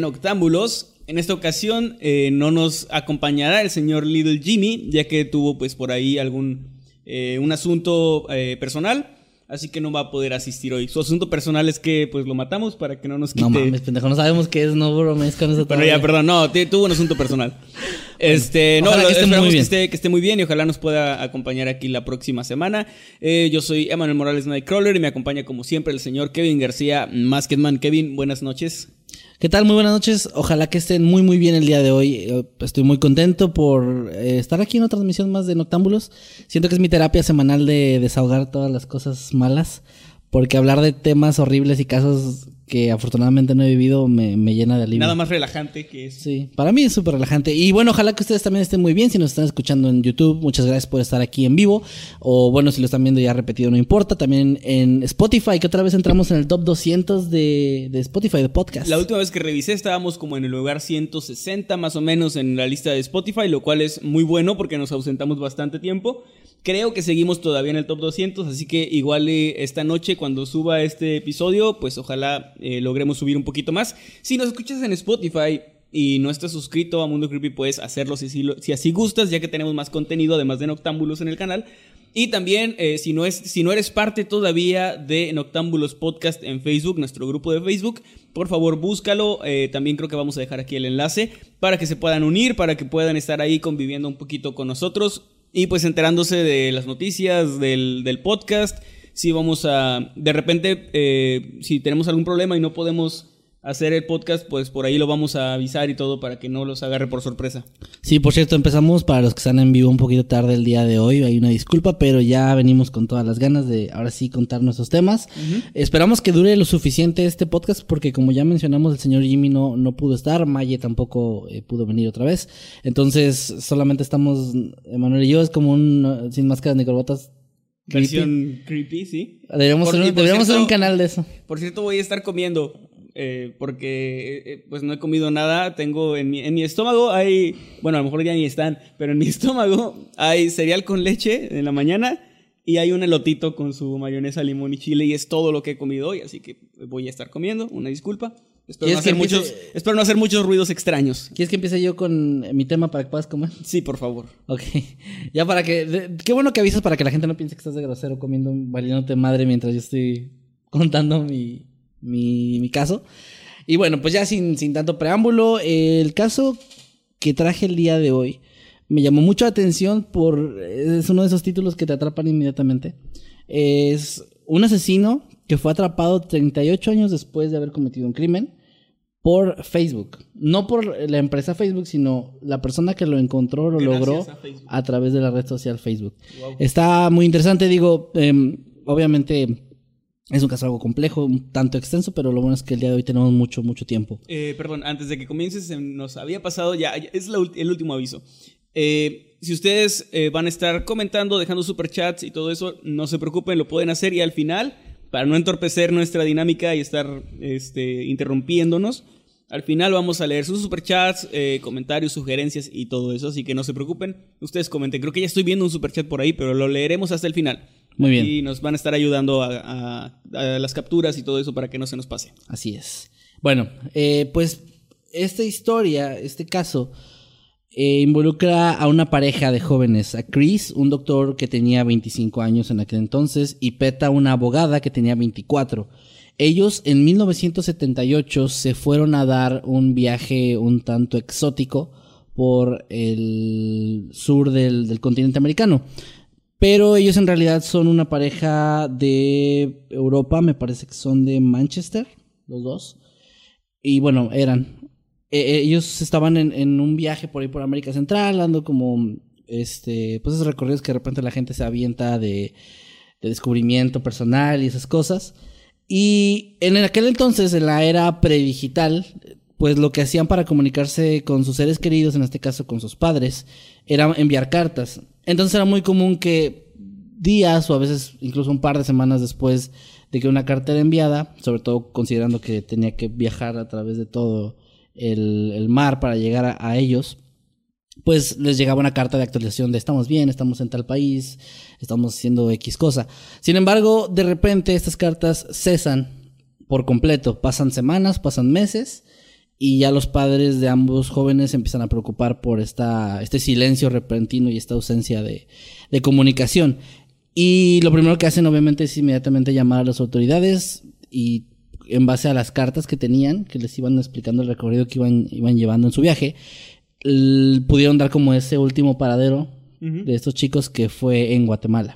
Más de Noctámbulos. En esta ocasión eh, no nos acompañará el señor Little Jimmy, ya que tuvo pues por ahí algún eh, un asunto eh, personal, así que no va a poder asistir hoy. Su asunto personal es que pues lo matamos para que no nos quite. No mames, pendejo, no sabemos qué es, no bromes con eso. Bueno, ya, perdón, no, tuvo un asunto personal. Este, no, ojalá lo- que esté esperamos muy que bien. esté, que esté muy bien y ojalá nos pueda acompañar aquí la próxima semana. Eh, yo soy Emanuel Morales Nightcrawler y me acompaña como siempre el señor Kevin García Masketman. Kevin, buenas noches. ¿Qué tal? Muy buenas noches. Ojalá que estén muy muy bien el día de hoy. Eh, Estoy muy contento por eh, estar aquí en otra transmisión más de Noctámbulos. Siento que es mi terapia semanal de desahogar todas las cosas malas. Porque hablar de temas horribles y casos que afortunadamente no he vivido me, me llena de alivio. Nada más relajante que es. Sí, para mí es súper relajante. Y bueno, ojalá que ustedes también estén muy bien. Si nos están escuchando en YouTube, muchas gracias por estar aquí en vivo. O bueno, si lo están viendo ya repetido, no importa. También en Spotify, que otra vez entramos en el top 200 de, de Spotify, de podcast. La última vez que revisé estábamos como en el lugar 160 más o menos en la lista de Spotify, lo cual es muy bueno porque nos ausentamos bastante tiempo. Creo que seguimos todavía en el top 200, así que igual eh, esta noche cuando suba este episodio, pues ojalá eh, logremos subir un poquito más. Si nos escuchas en Spotify y no estás suscrito a Mundo Creepy, puedes hacerlo si, así gustas, ya que tenemos más contenido además de Noctámbulos en el canal. Y también, eh, si, no es, si no eres parte todavía de Noctámbulos Podcast en Facebook, nuestro grupo de Facebook, por favor búscalo. Eh, también creo que vamos a dejar aquí el enlace para que se puedan unir, para que puedan estar ahí conviviendo un poquito con nosotros y pues enterándose de las noticias del, del podcast. Si vamos a, de repente, eh, si tenemos algún problema y no podemos hacer el podcast, pues por ahí lo vamos a avisar y todo para que no los agarre por sorpresa. Sí, por cierto, empezamos para los que están en vivo un poquito tarde el día de hoy. Hay una disculpa, pero ya venimos con todas las ganas de ahora sí contar nuestros temas. Esperamos que dure lo suficiente este podcast, porque como ya mencionamos, el señor Jimmy no, no pudo estar, Maye tampoco eh, pudo venir otra vez. Entonces, solamente estamos, Emanuel y yo, es como un sin máscaras ni corbatas. Creepy. Versión creepy, sí. Deberíamos, Por- hacer, deberíamos hacer un cierto- canal de eso. Por cierto, voy a estar comiendo. eh, porque eh, eh, pues no he comido nada. Tengo en mi, en mi estómago hay. Bueno, a lo mejor ya ni están. Pero en mi estómago hay cereal con leche en la mañana. Y hay un elotito con su mayonesa, limón y chile. Y es todo lo que he comido hoy. Así que voy a estar comiendo. Una disculpa. Espero ¿Quieres no, hacer empiece- muchos, espero no hacer muchos ruidos extraños. ¿Quieres que empiece yo con mi tema para que puedas comer? Sí, por favor. Ok. Ya para que. de- qué bueno que avisas para que la gente no piense que estás de grosero comiendo valiéndote madre mientras yo estoy contando mi, mi, mi caso. Y bueno, pues ya sin, sin tanto preámbulo, el caso que traje el día de hoy me llamó mucho la atención por. Es uno de esos títulos que te atrapan inmediatamente. Es un asesino que fue atrapado 38 años después de haber cometido un crimen por Facebook. No por la empresa Facebook, sino la persona que lo encontró lo Gracias logró a través de la red social Facebook. Wow. Está muy interesante, digo, em, obviamente es un caso algo complejo, un tanto extenso, pero lo bueno es que el día de hoy tenemos mucho, mucho tiempo. Eh, perdón, antes de que comiences, nos había pasado ya, es la el último aviso. Eh, si ustedes eh, van a estar comentando, dejando superchats y todo eso, no se preocupen, lo pueden hacer y al final, para no entorpecer nuestra dinámica y estar este, interrumpiéndonos, al final vamos a leer sus superchats, eh, comentarios, sugerencias y todo eso, así que no se preocupen, ustedes comenten. Creo que ya estoy viendo un superchat por ahí, pero lo leeremos hasta el final. Muy bien. Y nos van a estar ayudando a, a- a las capturas y todo eso para que no se nos pase. Así es. Bueno, eh, pues esta historia, este caso, eh, involucra a una pareja de jóvenes, a Chris, un doctor que tenía 25 años en aquel entonces, y Peta, una abogada que tenía 24. ellos en 1978 se fueron a dar un viaje un tanto exótico por el sur del, del continente americano. Pero ellos en realidad son una pareja de Europa, me parece que son de Manchester, los dos. Y bueno, eran. E- ellos estaban en, en un viaje por ahí por América Central, dando como este, pues esos recorridos que de repente la gente se avienta de, de descubrimiento personal y esas cosas. Y en aquel entonces, en la era predigital, pues lo que hacían para comunicarse con sus seres queridos, en este caso con sus padres, era enviar cartas. Entonces era muy común que días o a veces incluso un par de semanas después de que una carta era enviada, sobre todo considerando que tenía que viajar a través de todo el, mar para llegar a, ellos, pues les llegaba una carta de actualización de estamos bien, estamos en tal país, estamos haciendo X cosa. Sin embargo, de repente estas cartas cesan por completo, pasan semanas, pasan meses y ya los padres de ambos jóvenes empiezan a preocupar por esta, este silencio repentino y esta ausencia de comunicación. Y lo primero que hacen obviamente es inmediatamente llamar a las autoridades y en base a las cartas que tenían, que les iban explicando el recorrido que iban, iban llevando en su viaje, pudieron dar como ese último paradero de estos chicos que fue en Guatemala.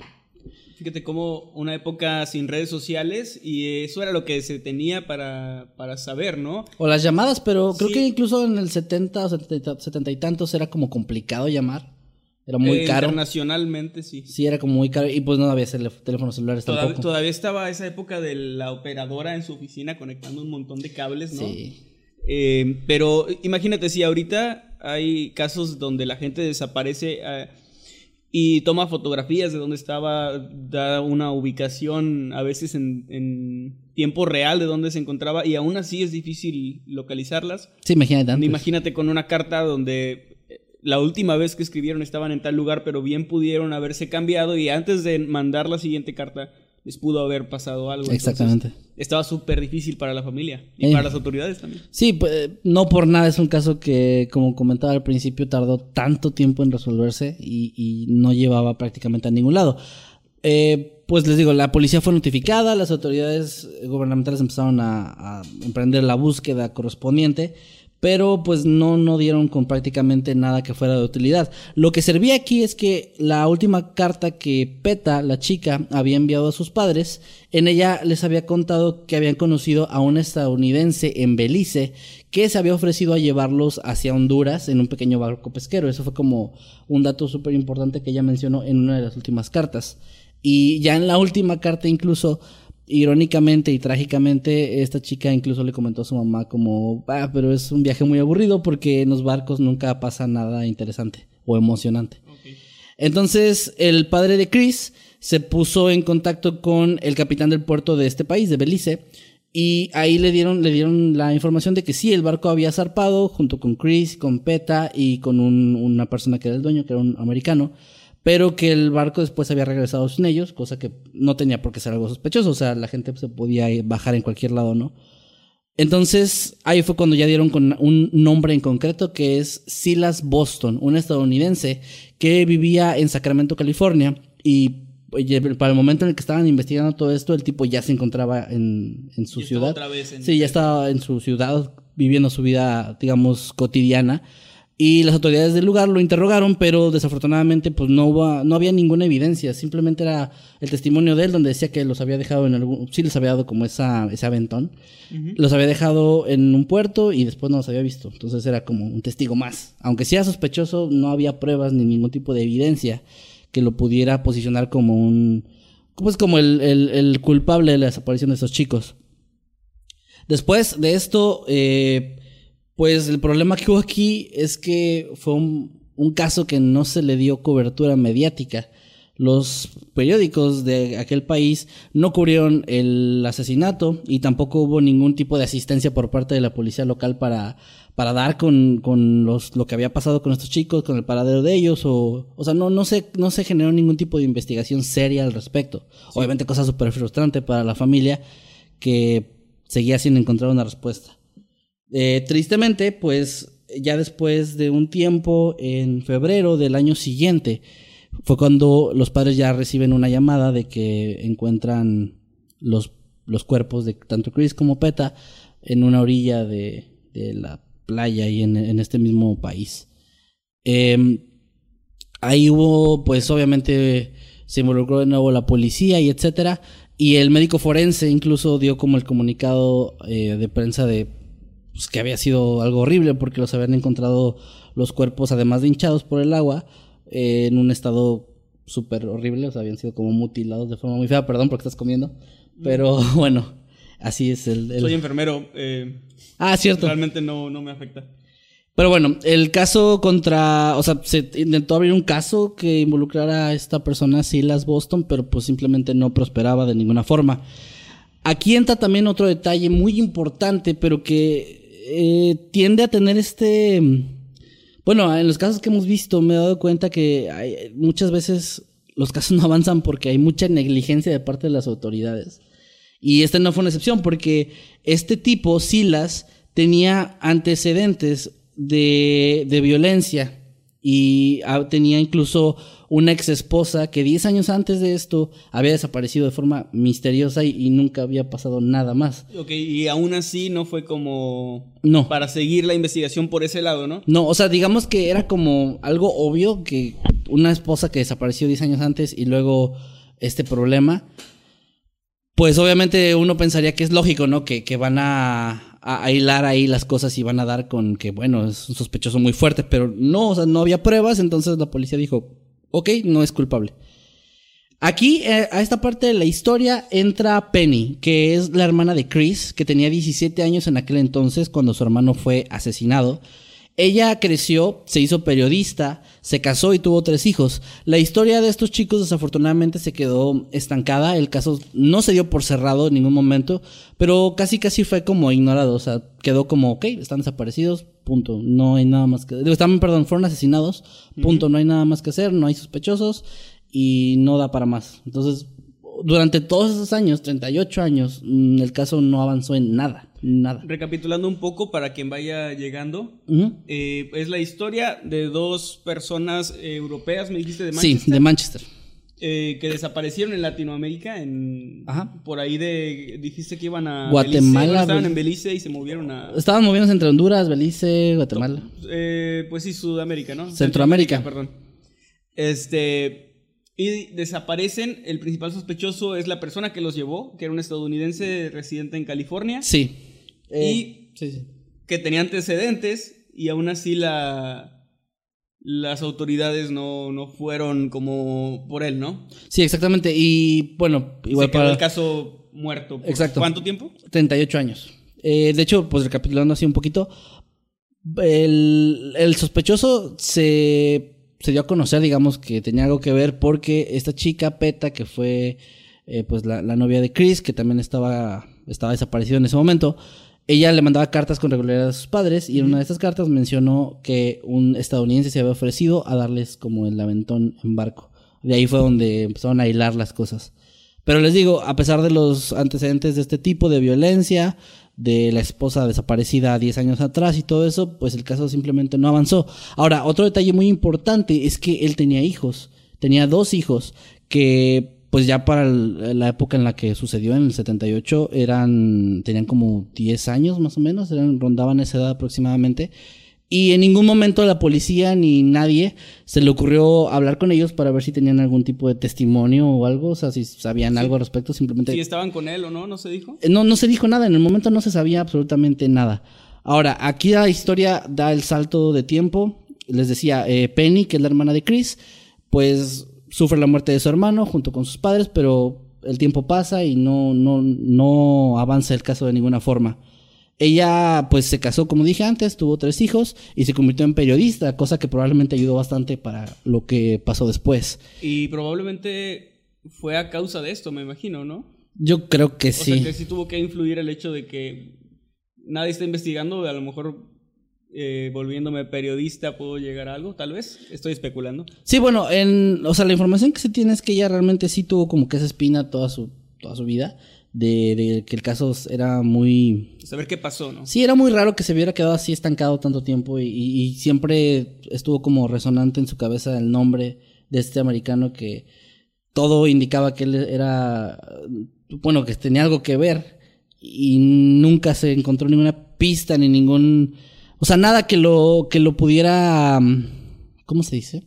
Fíjate cómo una época sin redes sociales y eso era lo que se tenía para, para saber, ¿no? O las llamadas, pero creo Sí. que incluso en el 70 o 70, y ta- 70 y tantos era como complicado llamar. Era muy Eh, caro. Internacionalmente, sí. Sí, era como muy caro. Y pues no había teléfonos celulares Todavía, tampoco. todavía estaba esa época de la operadora en su oficina conectando un montón de cables, ¿no? Sí. Eh, pero imagínate, si ahorita hay casos donde la gente desaparece eh, y toma fotografías de donde estaba, da una ubicación a veces en, en tiempo real de dónde se encontraba y aún así es difícil localizarlas. Sí, imagínate antes. Imagínate con una carta donde la última vez que escribieron estaban en tal lugar, pero bien pudieron haberse cambiado y antes de mandar la siguiente carta les pudo haber pasado algo. Entonces, Exactamente. estaba súper difícil para la familia y Eh. para las autoridades también. Sí, pues no por nada es un caso que, como comentaba al principio, tardó tanto tiempo en resolverse y, y no llevaba prácticamente a ningún lado. Eh, pues les digo, la policía fue notificada, las autoridades gubernamentales empezaron a, a emprender la búsqueda correspondiente, pero pues no, no dieron con prácticamente nada que fuera de utilidad. Lo que servía aquí es que la última carta que Peta, la chica, había enviado a sus padres, en ella les había contado que habían conocido a un estadounidense en Belice que se había ofrecido a llevarlos hacia Honduras en un pequeño barco pesquero. Eso fue como un dato súper importante que ella mencionó en una de las últimas cartas. Y ya en la última carta incluso, irónicamente y trágicamente, esta chica incluso le comentó a su mamá como, ah, pero es un viaje muy aburrido porque en los barcos nunca pasa nada interesante o emocionante. Entonces, el padre de Chris se puso en contacto con el capitán del puerto de este país, de Belice, y ahí le dieron, le dieron la información de que sí, el barco había zarpado junto con Chris, con Peta y con un- una persona que era el dueño, que era un americano, pero que el barco después había regresado sin ellos, cosa que no tenía por qué ser algo sospechoso, o sea, la gente se podía bajar en cualquier lado, ¿no? Entonces, ahí fue cuando ya dieron con un nombre en concreto que es Silas Boston, un estadounidense que vivía en Sacramento, California. Y oye, para el momento en el que estaban investigando todo esto, el tipo ya se encontraba en, en su ciudad. otra vez en- Sí, ya estaba en su ciudad viviendo su vida, digamos, cotidiana. Y las autoridades del lugar lo interrogaron, pero desafortunadamente pues no hubo, no había ninguna evidencia. Simplemente era el testimonio de él donde decía que los había dejado en algún... Sí les había dado como esa, ese aventón. Los había dejado en un puerto y después no los había visto. Entonces era como un testigo más. Aunque sea sospechoso, no había pruebas ni ningún tipo de evidencia que lo pudiera posicionar como un... Pues como el, el- el culpable de la desaparición de esos chicos. Después de esto, eh, pues el problema que hubo aquí es que fue un, un caso que no se le dio cobertura mediática. Los periódicos de aquel país no cubrieron el asesinato y tampoco hubo ningún tipo de asistencia por parte de la policía local para, para dar con, con los, lo que había pasado con estos chicos, con el paradero de ellos, o, o sea, no, no, se, no se generó ningún tipo de investigación seria al respecto. Obviamente cosa súper frustrante para la familia que seguía sin encontrar una respuesta. Eh, tristemente, pues ya después de un tiempo, en febrero del año siguiente, fue cuando los padres ya reciben una llamada de que encuentran los los cuerpos de tanto Chris como Peta en una orilla de, de la playa y en, en este mismo país. Em, ahí hubo, pues obviamente se involucró de nuevo la policía y etcétera. Y el médico forense incluso dio como el comunicado eh, de prensa de pues, que había sido algo horrible porque los habían encontrado los cuerpos, además de hinchados por el agua, eh, en un estado súper horrible, o sea, habían sido como mutilados de forma muy fea, perdón porque estás comiendo, pero bueno, así es el... el- Soy enfermero. eh, Ah, cierto. realmente no, no me afecta. Pero bueno, el caso contra, o sea, se intentó abrir un caso que involucrara a esta persona, Silas Boston, pero pues simplemente no prosperaba de ninguna forma. Aquí entra también otro detalle muy importante, pero que eh, tiende a tener este... Bueno, en los casos que hemos visto me he dado cuenta que hay- muchas veces los casos no avanzan porque hay mucha negligencia de parte de las autoridades. Y este no fue una excepción porque este tipo, Silas, tenía antecedentes de, de violencia y ah, tenía incluso una ex esposa que 10 años antes de esto había desaparecido de forma misteriosa y, y nunca había pasado nada más. Ok, y aún así no fue como No. para seguir la investigación por ese lado, ¿no? No, o sea, digamos que era como algo obvio que una esposa que desapareció 10 años antes y luego este problema, pues obviamente uno pensaría que es lógico, ¿no? Que, que van a, a, hilar ahí las cosas y van a dar con que, bueno, es un sospechoso muy fuerte, pero no, o sea, no había pruebas, entonces la policía dijo, ok, no es culpable. Aquí, eh, a esta parte de la historia, entra Penny, que es la hermana de Chris, que tenía 17 años en aquel entonces cuando su hermano fue asesinado. Ella creció, se hizo periodista, se casó y tuvo tres hijos. La historia de estos chicos desafortunadamente se quedó estancada, el caso no se dio por cerrado en ningún momento, pero casi casi fue como ignorado, o sea, quedó como, ok, están desaparecidos, punto, no hay nada más que... Están, perdón, fueron asesinados, punto, no hay nada más que hacer, no hay sospechosos y no da para más. Entonces, durante todos esos años, 38 años, mm, el caso no avanzó en nada, nada. Recapitulando un poco para quien vaya llegando, eh, es la historia de dos personas eh, europeas, me dijiste de Sí, Manchester, de Manchester. eh, que desaparecieron en Latinoamérica, en Ajá. por ahí de dijiste que iban a Guatemala, Belice, estaban en Belice y se movieron a Estaban moviéndose entre Honduras, Belice, Guatemala. eh, pues sí, Sudamérica, ¿no? Centroamérica. perdón. Este y desaparecen, el principal sospechoso es la persona que los llevó, que era un estadounidense residente en California, Sí. Eh, Y- sí, sí. que tenía antecedentes y aún así la las autoridades no, no fueron como por él, ¿no? Sí, exactamente. Y bueno, igual se quedó para el caso muerto. ¿Por Exacto. ¿Cuánto tiempo? 38 años. Eh, de hecho, pues recapitulando así un poquito, el, el sospechoso se, se dio a conocer, digamos, que tenía algo que ver porque esta chica, Peta, que fue eh, pues la, la novia de Chris, que también estaba, estaba desaparecida en ese momento, ella le mandaba cartas con regularidad a sus padres y en una de estas cartas mencionó que un estadounidense se había ofrecido a darles como el aventón en barco. De ahí fue donde empezaron a hilar las cosas. Pero les digo, a pesar de los antecedentes de este tipo de violencia, de la esposa desaparecida 10 años atrás y todo eso, pues el caso simplemente no avanzó. Ahora, otro detalle muy importante es que él tenía hijos. Tenía dos hijos que pues ya para la época en la que sucedió, en el 78, eran, tenían como 10 años más o menos, eran, rondaban esa edad aproximadamente. Y en ningún momento la policía ni nadie se le ocurrió hablar con ellos para ver si tenían algún tipo de testimonio o algo, o sea, si sabían algo al respecto, simplemente... Si estaban con él o no, no se dijo. Eh, No, no se dijo nada, en el momento no se sabía absolutamente nada. Ahora, aquí la historia da el salto de tiempo. Les decía, eh, Penny, que es la hermana de Chris, pues sufre la muerte de su hermano junto con sus padres, pero el tiempo pasa y no, no, no avanza el caso de ninguna forma. Ella pues se casó, como dije antes, tuvo tres hijos y se convirtió en periodista, cosa que probablemente ayudó bastante para lo que pasó después. Y probablemente fue a causa de esto, me imagino, ¿no? Yo creo que O sí. sea, que sí tuvo que influir el hecho de que nadie está investigando, a lo mejor eh, volviéndome periodista puedo llegar a algo, tal vez. Estoy especulando. Sí, bueno, en, o sea, la información que se tiene es que ella realmente sí tuvo como que esa espina toda su, toda su vida, de, de que el caso era muy... Saber qué pasó, ¿no? Sí, era muy raro que se hubiera quedado así estancado tanto tiempo y, y- y siempre estuvo como resonante en su cabeza el nombre de este americano que todo indicaba que él era bueno, que tenía algo que ver y nunca se encontró ninguna pista ni ningún, o sea, nada que lo que lo pudiera, ¿cómo se dice?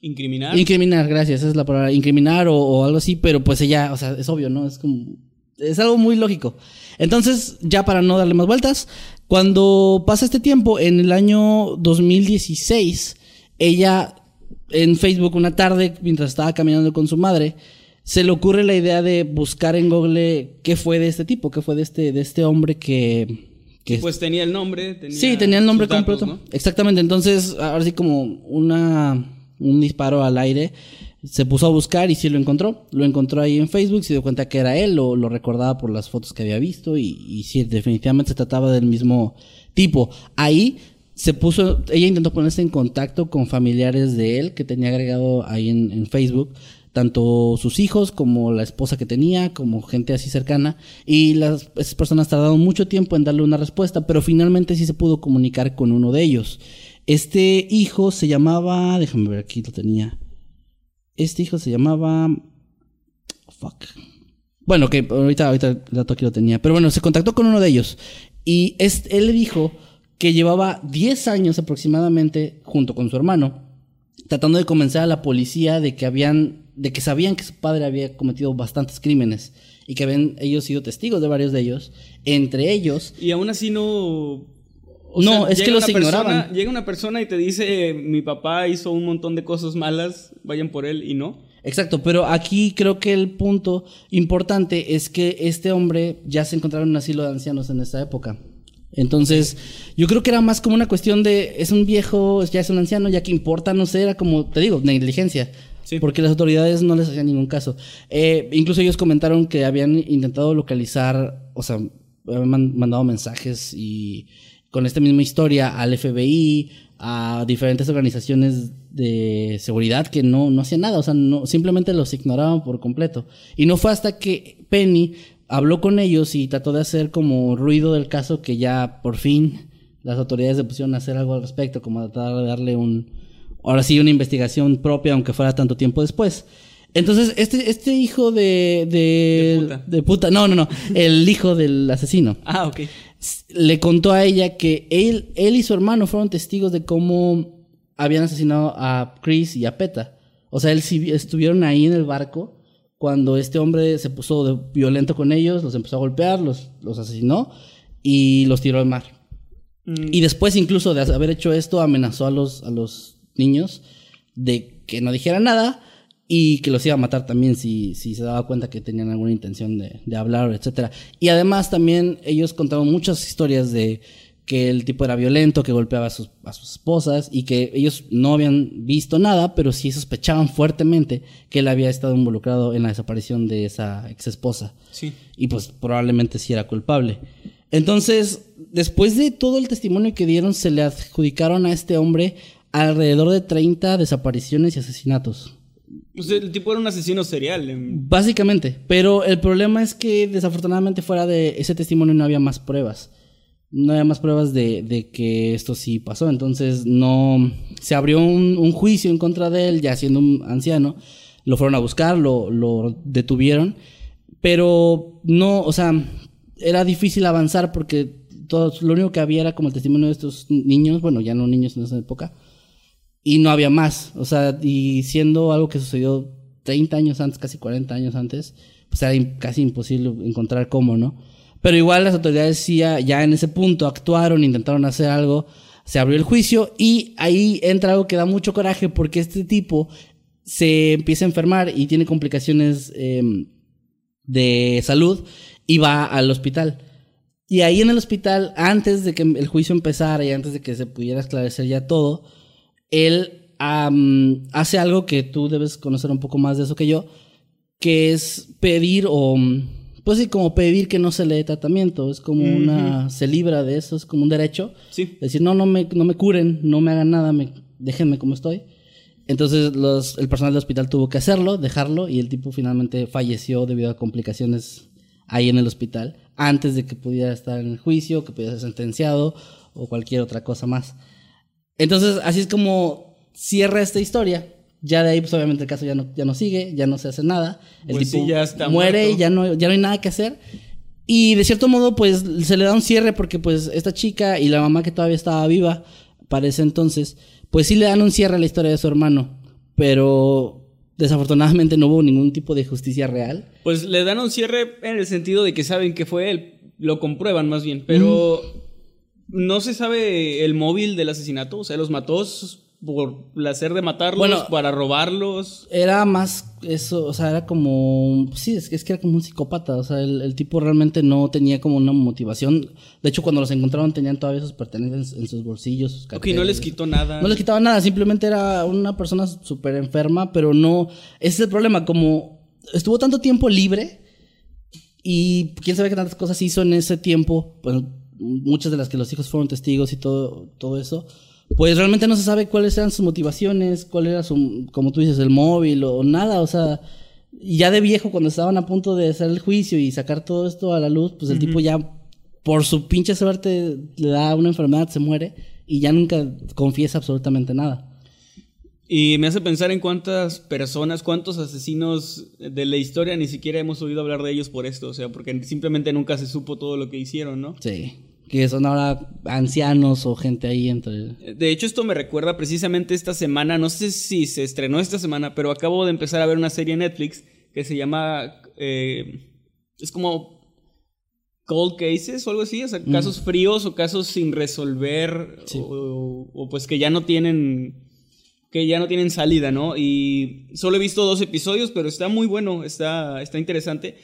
Incriminar. Incriminar, gracias, esa es la palabra, incriminar o, o algo así, pero pues ella, o sea, es obvio, ¿no? Es como, es algo muy lógico. Entonces, ya para no darle más vueltas, cuando pasa este tiempo, en el año 2016, ella en Facebook una tarde, mientras estaba caminando con su madre, se le ocurre la idea de buscar en Google qué fue de este tipo, qué fue de este, de este hombre que... que Pues tenía el nombre. Tenía sí, tenía el nombre datos, completo. ¿no? Exactamente, entonces ahora sí como una, un disparo al aire. Se puso a buscar y sí lo encontró. Lo encontró ahí en Facebook, se dio cuenta que era él, lo, lo recordaba por las fotos que había visto y, sí, definitivamente se trataba del mismo tipo. Ahí se puso, ella intentó ponerse en contacto con familiares de él que tenía agregado ahí en, en Facebook, tanto sus hijos como la esposa que tenía, como gente así cercana, y las esas personas tardaron mucho tiempo en darle una respuesta, pero finalmente sí se pudo comunicar con uno de ellos. Este hijo se llamaba, déjame ver, aquí lo tenía. Este hijo se llamaba, fuck. Bueno, que ahorita, ahorita el dato aquí lo tenía. Pero bueno, se contactó con uno de ellos. Y es- él dijo que llevaba 10 años aproximadamente, junto con su hermano, tratando de convencer a la policía de que habían, de que sabían que su padre había cometido bastantes crímenes y que habían ellos sido testigos de varios de ellos. Entre ellos, Y aún así no. No, es que los persona- ignoraban. llega una persona y te dice: Mi papá hizo un montón de cosas malas, vayan por él, y no. Exacto, pero aquí creo que el punto importante es que este hombre ya se encontraba en un asilo de ancianos en esa época. Entonces, yo creo que era más como una cuestión de, es un viejo, ya es un anciano, ya que importa, no sé, era como, te digo, negligencia. Sí. Porque las autoridades no les hacían ningún caso. Eh, incluso ellos comentaron que habían intentado localizar, o sea, habían man- mandado mensajes y con esta misma historia al FBI, a diferentes organizaciones de seguridad que no, no hacían nada, o sea, no, simplemente los ignoraban por completo. Y no fue hasta que Penny habló con ellos y trató de hacer como ruido del caso que ya por fin las autoridades se pusieron a hacer algo al respecto, como tratar de darle un, ahora sí, una investigación propia, aunque fuera tanto tiempo después. Entonces, este, este hijo de, de, De puta. de puta, no, no, no, el hijo del asesino Ah, ok. Le contó a ella que él, él y su hermano fueron testigos de cómo habían asesinado a Chris y a Peta. O sea, él sí estuvieron ahí en el barco cuando este hombre se puso de- violento con ellos, los empezó a golpear, los, los asesinó y los tiró al mar. Mm, Y después incluso de haber hecho esto amenazó a los, a los niños de que no dijeran nada y que los iba a matar también si, si se daba cuenta que tenían alguna intención de, de hablar, etcétera. Y además también ellos contaron muchas historias de que el tipo era violento, que golpeaba a sus, a sus esposas y que ellos no habían visto nada, pero sí sospechaban fuertemente que él había estado involucrado en la desaparición de esa ex esposa sí. y pues probablemente sí era culpable. Entonces, después de todo el testimonio que dieron, se le adjudicaron a este hombre alrededor de 30 desapariciones y asesinatos. Sea, el tipo era un asesino serial. em, Básicamente, pero el problema es que desafortunadamente fuera de ese testimonio no había más pruebas. No había más pruebas de, de que esto sí pasó. Entonces no se abrió un, un juicio en contra de él, ya siendo un anciano. Lo fueron a buscar, lo, lo detuvieron. Pero no, o sea, era difícil avanzar porque todo, lo único que había era como el testimonio de estos niños, bueno, ya no niños en esa época, y no había más. O sea, y siendo algo que sucedió 30 años antes, casi 40 años antes, pues era casi imposible encontrar cómo, ¿no? Pero igual las autoridades ya, ya en ese punto actuaron, intentaron hacer algo, se abrió el juicio y ahí entra algo que da mucho coraje porque este tipo se empieza a enfermar y tiene complicaciones em, de salud y va al hospital. Y ahí en el hospital, antes de que el juicio empezara y antes de que se pudiera esclarecer ya todo, él am, hace algo que tú debes conocer un poco más de eso que yo, que es pedir o, pues sí, como pedir que no se le dé tratamiento, es como una, se libra de eso, es como un derecho. Sí. Decir, no, no me, no me curen, no me hagan nada, me, déjenme como estoy. Entonces los, el personal del hospital tuvo que hacerlo, dejarlo, y el tipo finalmente falleció debido a complicaciones ahí en el hospital, antes de que pudiera estar en el juicio, que pudiera ser sentenciado o cualquier otra cosa más. Entonces, así es como cierra esta historia Ya de ahí, pues obviamente el caso ya no, ya no sigue, ya no se hace nada. El Pues tipo sí, ya está muere muerto. y ya no, ya no hay nada que hacer. Y de cierto modo, pues se le da un cierre porque pues esta chica y la mamá que todavía estaba viva para ese entonces, pues sí le dan un cierre a la historia de su hermano. Pero desafortunadamente no hubo ningún tipo de justicia real. Pues le dan un cierre en el sentido de que saben que fue él. Lo comprueban más bien. Pero no se sabe el móvil del asesinato. O sea, los mató por placer de matarlos, Bueno. para robarlos. Era más eso, o sea, era como. Sí, es que, es que era como un psicópata. O sea, el, el tipo realmente no tenía como una motivación. De hecho, cuando los encontraron tenían todavía sus pertenencias en sus bolsillos, sus Ok, carteras. no les quitó nada. No les quitaba nada, simplemente era una persona súper enferma, pero no. Ese es el problema, como estuvo tanto tiempo libre y quién sabe qué tantas cosas hizo en ese tiempo, pues muchas de las que los hijos fueron testigos y todo, todo eso, pues realmente no se sabe cuáles eran sus motivaciones, cuál era su, como tú dices, el móvil o nada, o sea, ya de viejo cuando estaban a punto de hacer el juicio y sacar todo esto a la luz, pues el tipo ya por su pinche suerte le da una enfermedad, se muere y ya nunca confiesa absolutamente nada. Y me hace pensar en cuántas personas, cuántos asesinos de la historia ni siquiera hemos oído hablar de ellos por esto. O sea, porque simplemente nunca se supo todo lo que hicieron, ¿no? Sí. Que son ahora ancianos o gente ahí entre. De hecho, esto me recuerda precisamente esta semana, no sé si se estrenó esta semana, pero acabo de empezar a ver una serie en Netflix que se llama... eh, es como cold cases o algo así, o sea, casos fríos o casos sin resolver Sí. o, o pues que ya no tienen que ya no tienen salida, ¿no? Y solo he visto dos episodios, pero está muy bueno, está, está interesante.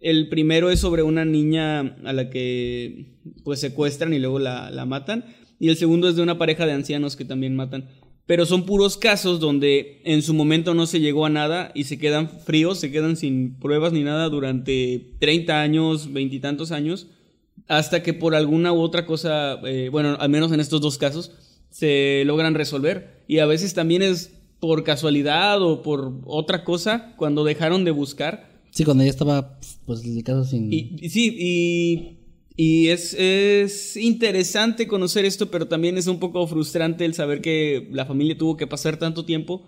El primero es sobre una niña a la que pues secuestran y luego la, la matan. Y el segundo es de una pareja de ancianos que también matan. Pero son puros casos donde en su momento no se llegó a nada y se quedan fríos, se quedan sin pruebas ni nada durante 30 años, veintitantos años, hasta que por alguna u otra cosa, eh, bueno, al menos en estos dos casos, se logran resolver. Y a veces también es por casualidad o por otra cosa, cuando dejaron de buscar. Sí, cuando ya estaba, pues, el caso sin. Y, y sí, y, y es, es interesante conocer esto, pero también es un poco frustrante el saber que la familia tuvo que pasar tanto tiempo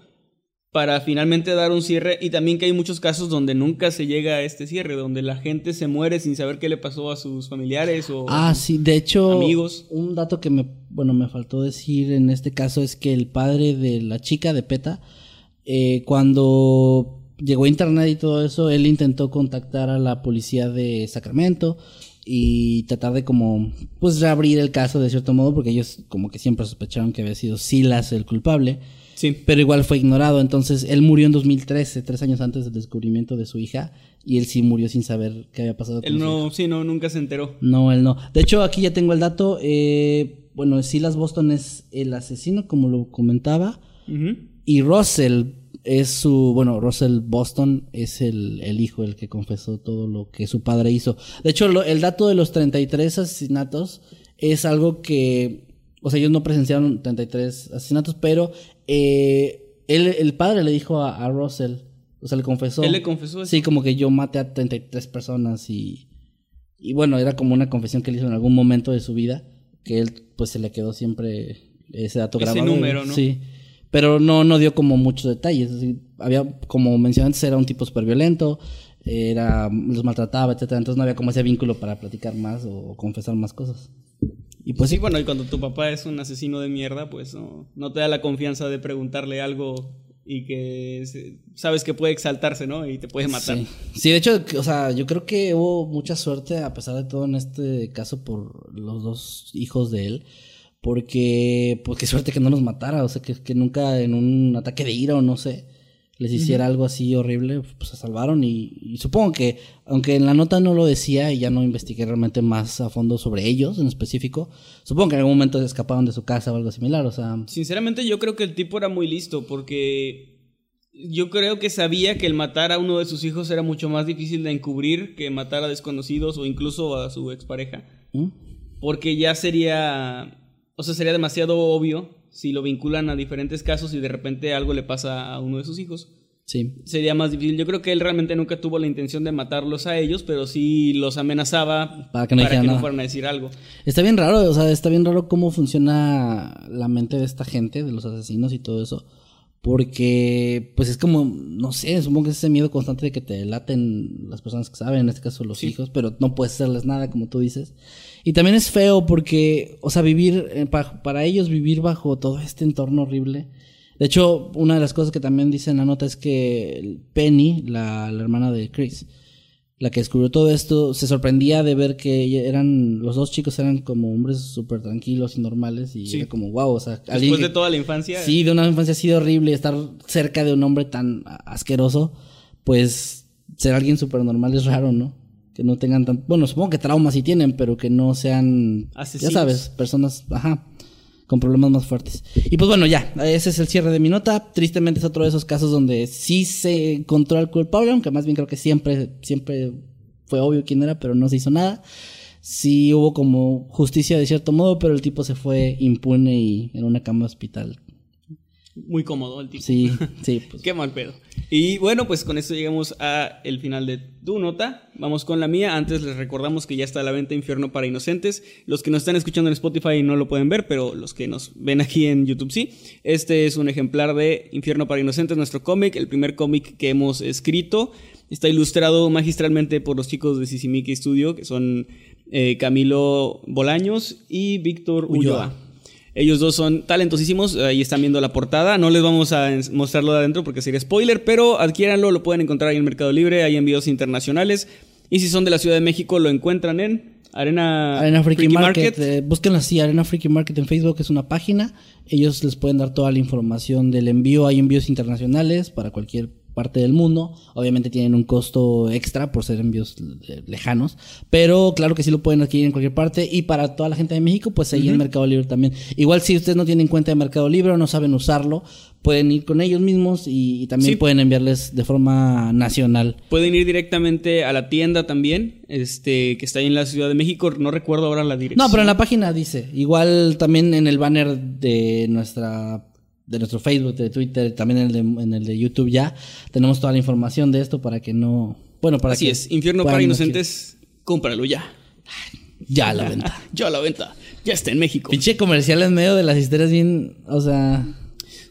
para finalmente dar un cierre y también que hay muchos casos donde nunca se llega a este cierre, donde la gente se muere sin saber qué le pasó a sus familiares o Ah, sí, de hecho, amigos. un dato que me, bueno, me faltó decir en este caso es que el padre de la chica de PETA, eh, cuando llegó a internet y todo eso, él intentó contactar a la policía de Sacramento y tratar de como, pues reabrir el caso de cierto modo, porque ellos como que siempre sospecharon que había sido Silas el culpable. Sí. pero igual fue ignorado. Entonces, él murió en 2013, tres años antes del descubrimiento de su hija, y él sí murió sin saber qué había pasado. con Él su no, sí, no, nunca se enteró. no, él no. De hecho, aquí ya tengo el dato. eh, bueno, Silas Boston es el asesino, como lo comentaba. Y Russell es su. Bueno, Russell Boston es el, el hijo, el que confesó todo lo que su padre hizo. De hecho, lo- el dato de los 33 asesinatos es algo que. O sea, ellos no presenciaron 33 asesinatos, pero eh, él, el padre le dijo a, a Russell. O sea, le confesó. Él le confesó eso. Sí, como que yo maté a 33 personas y. Y bueno, era como una confesión que él hizo en algún momento de su vida. Que él, pues, se le quedó siempre ese dato Ese grabado. número, ¿no? Sí. Pero no, no dio como muchos detalles. así, había, como mencioné antes, era un tipo súper violento. Era, los maltrataba, etcétera. Entonces no había como ese vínculo para platicar más o confesar más cosas. Y pues sí, bueno, y cuando tu papá es un asesino de mierda, pues no, no te da la confianza de preguntarle algo y que se- sabes que puede exaltarse, ¿no? Y te puede matar. Sí. Sí, de hecho, o sea, yo creo que hubo mucha suerte a pesar de todo en este caso por los dos hijos de él. Porque, pues qué suerte que no los matara, o sea, que, que nunca en un ataque de ira o no sé, les hiciera algo así horrible, pues se salvaron y, y supongo que, aunque en la nota no lo decía y ya no investigué realmente más a fondo sobre ellos en específico, supongo que en algún momento se escaparon de su casa o algo similar, o sea, Sinceramente yo creo que el tipo era muy listo porque yo creo que sabía que el matar a uno de sus hijos era mucho más difícil de encubrir que matar a desconocidos o incluso a su expareja. ¿Mm? Porque ya sería, o sea, sería demasiado obvio si lo vinculan a diferentes casos y de repente algo le pasa a uno de sus hijos. sí. Sería más difícil. Yo creo que él realmente nunca tuvo la intención de matarlos a ellos, pero sí los amenazaba Para que no dijeran nada. fueran a decir algo. Está bien raro, o sea, está bien raro cómo funciona la mente de esta gente, de los asesinos y todo eso. Porque, pues es como, no sé, supongo que es ese miedo constante de que te laten las personas que saben, en este caso los hijos, pero no puedes hacerles nada, como tú dices. Y también es feo porque, o sea, vivir, eh, pa- para ellos vivir bajo todo este entorno horrible. De hecho, una de las cosas que también dice en la nota es que Penny, la, la hermana de Chris, la que descubrió todo esto, se sorprendía de ver que eran, los dos chicos eran como hombres súper tranquilos y normales y Sí. era como, wow, o sea, Después que- de toda la infancia. Sí, de una infancia así de horrible estar cerca de un hombre tan asqueroso, pues ser alguien súper normal es raro, ¿no? Que no tengan tan... Bueno, supongo que traumas sí tienen, pero que no sean... Asesinos. Ya sabes, personas, ajá, con problemas más fuertes. Y pues bueno, ya, ese es el cierre de mi nota. Tristemente es otro de esos casos donde sí se encontró al culpable, aunque más bien creo que siempre, siempre fue obvio quién era, pero no se hizo nada. Sí hubo como justicia de cierto modo, pero el tipo se fue impune y en una cama de hospital. Muy cómodo el tipo. Sí, sí, pues. Qué mal pedo. Y bueno, pues con esto llegamos a el final de tu nota. Vamos con la mía. Antes les recordamos que ya está a la venta Infierno para Inocentes. Los que nos están escuchando en Spotify no lo pueden ver, pero los que nos ven aquí en YouTube sí. Este es un ejemplar de Infierno para Inocentes, nuestro cómic, el primer cómic que hemos escrito. Está ilustrado magistralmente por los chicos de Sisimiki Studio, que son eh, Camilo Bolaños y Víctor Ulloa. Ulloa. Ellos dos son talentosísimos, ahí están viendo la portada. No les vamos a mostrarlo de adentro porque sería spoiler, pero adquiéranlo, lo pueden encontrar ahí en Mercado Libre, hay envíos internacionales. Y si son de la Ciudad de México, lo encuentran en Arena, Arena Freaky, Market, eh, búsquenlo así, Arena Freaky Market en Facebook es una página. Ellos les pueden dar toda la información del envío. Hay envíos internacionales para cualquier parte del mundo. Obviamente tienen un costo extra por ser envíos eh, lejanos, pero claro que sí lo pueden adquirir en cualquier parte. Y para toda la gente de México, pues ahí en Mercado Libre también. Igual si ustedes no tienen cuenta de Mercado Libre o no saben usarlo, pueden ir con ellos mismos y, y también Sí. pueden enviarles de forma nacional. Pueden ir directamente a la tienda también, este, que está ahí en la Ciudad de México. No recuerdo ahora la dirección. No, pero en la página dice. Igual también en el banner de nuestra de nuestro Facebook, de Twitter, también en el de, en el de YouTube ya tenemos toda la información de esto para que no, bueno, para Así que es, Infierno para Inocentes, cómpralo ya. ya a la venta. Ya a la venta. Ya está en México. Pinche comercial en medio de las historias bien, o sea,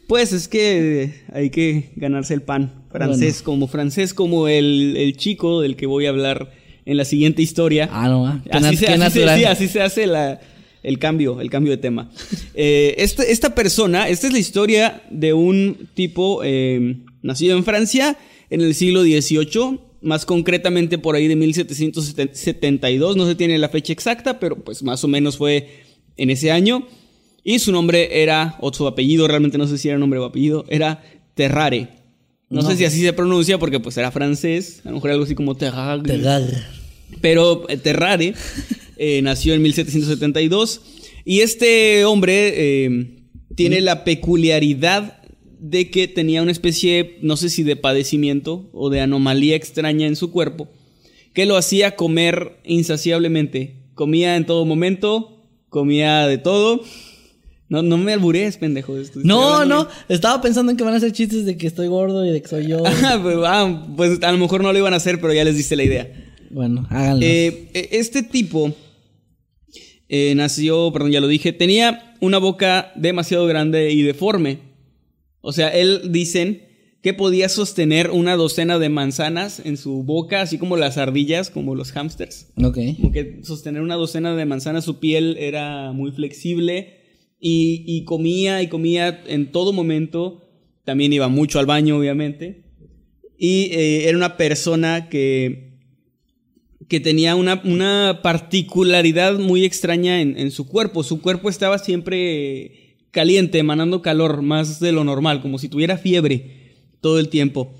Pues es que hay que ganarse el pan. Francés, como francés, como el, el chico del que voy a hablar en la siguiente historia. ah no, ah, qué, así, se, así se- natural. sí, así se hace la- el cambio, el cambio de tema. Eh, este- esta persona, esta es la historia de un tipo eh, nacido en Francia en el siglo XVIII, más concretamente por ahí de 1772, no se tiene la fecha exacta, pero pues más o menos fue en ese año. Y su nombre era, o su apellido, realmente no sé si era nombre o apellido, era Terrare. No, No. sé si así se pronuncia porque pues era francés, a lo mejor algo así como Terrare. Pegar. Pero eh, Terrare eh, nació en 1772 y este hombre eh, tiene la peculiaridad de que tenía una especie, no sé si de padecimiento o de anomalía extraña en su cuerpo, que lo hacía comer insaciablemente. Comía en todo momento, comía de todo. No, no me alburees, pendejo. estoy No, no, estaba pensando en que van a hacer chistes de que estoy gordo y de que soy yo. bien. pues, ah, pues a lo mejor no lo iban a hacer, pero ya les diste la idea. bueno, háganlo. Eh, eh, este tipo eh, nació, perdón, ya lo dije, tenía una boca demasiado grande y deforme. O sea, él dicen que podía sostener una docena de manzanas en su boca, así como las ardillas, como los hámsters. ok. Como que sostener una docena de manzanas, su piel era muy flexible y, y comía y comía en todo momento. También iba mucho al baño, obviamente. Y eh, era una persona que, que tenía una, una particularidad muy extraña en, en su cuerpo. Su cuerpo estaba siempre caliente, emanando calor más de lo normal, como si tuviera fiebre todo el tiempo.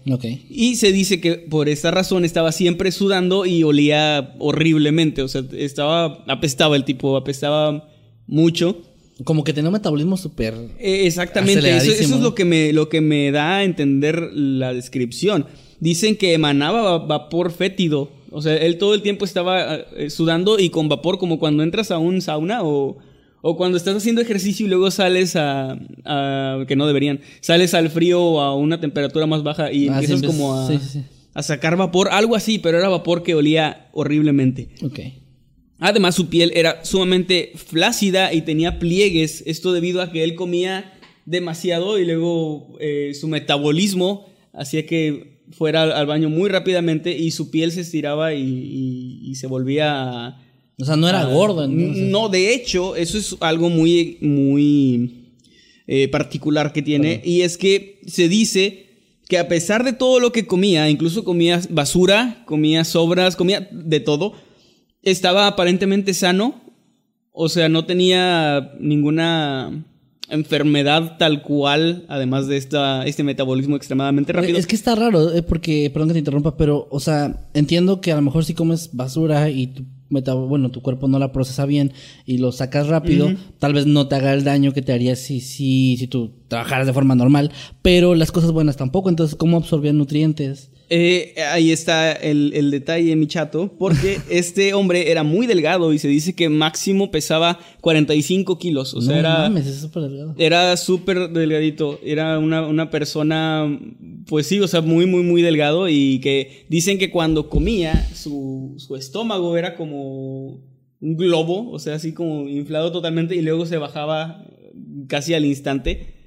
Y se dice que por esta razón estaba siempre sudando y olía horriblemente. O sea, estaba. apestaba el tipo, apestaba mucho. Como que tenía un metabolismo súper... Eh, exactamente, eso, eso es lo que, me, lo que me da a entender la descripción. Dicen que emanaba va- vapor fétido. O sea, él todo el tiempo estaba eh, sudando y con vapor, como cuando entras a un sauna o, o cuando estás haciendo ejercicio y luego sales a, a- que no deberían, sales al frío o a una temperatura más baja y Ah, empiezas como a, sí, sí, sí. a sacar vapor, algo así, pero era vapor que olía horriblemente. Ok. Además, su piel era sumamente flácida y tenía pliegues. Esto debido a que él comía demasiado y luego eh, su metabolismo hacía que fuera al, al baño muy rápidamente y su piel se estiraba y, y- y se volvía... O sea, no era gordo, entonces. No, de hecho, eso es algo muy, muy eh, particular que tiene. Y es que se dice que a pesar de todo lo que comía, incluso comía basura, comía sobras, comía de todo, estaba aparentemente sano. O sea, no tenía ninguna enfermedad tal cual, además de esta, este metabolismo extremadamente rápido. Es que está raro, eh, porque, perdón que te interrumpa, pero, o sea, entiendo que a lo mejor si comes basura y tu bueno, tu cuerpo no la procesa bien y lo sacas rápido, tal vez no te haga el daño que te haría si, si, si tú trabajaras de forma normal, pero las cosas buenas tampoco, entonces, ¿cómo absorbían nutrientes? Eh, ahí está el, el detalle, mi chato, porque este hombre era muy delgado y se dice que máximo pesaba 45 kilos. O sea, no era, mames, es súper delgado. era súper delgadito. Era una, una persona, pues sí, o sea, muy, muy, muy delgado y que dicen que cuando comía, su, su estómago era como un globo, o sea, así como inflado totalmente y luego se bajaba casi al instante.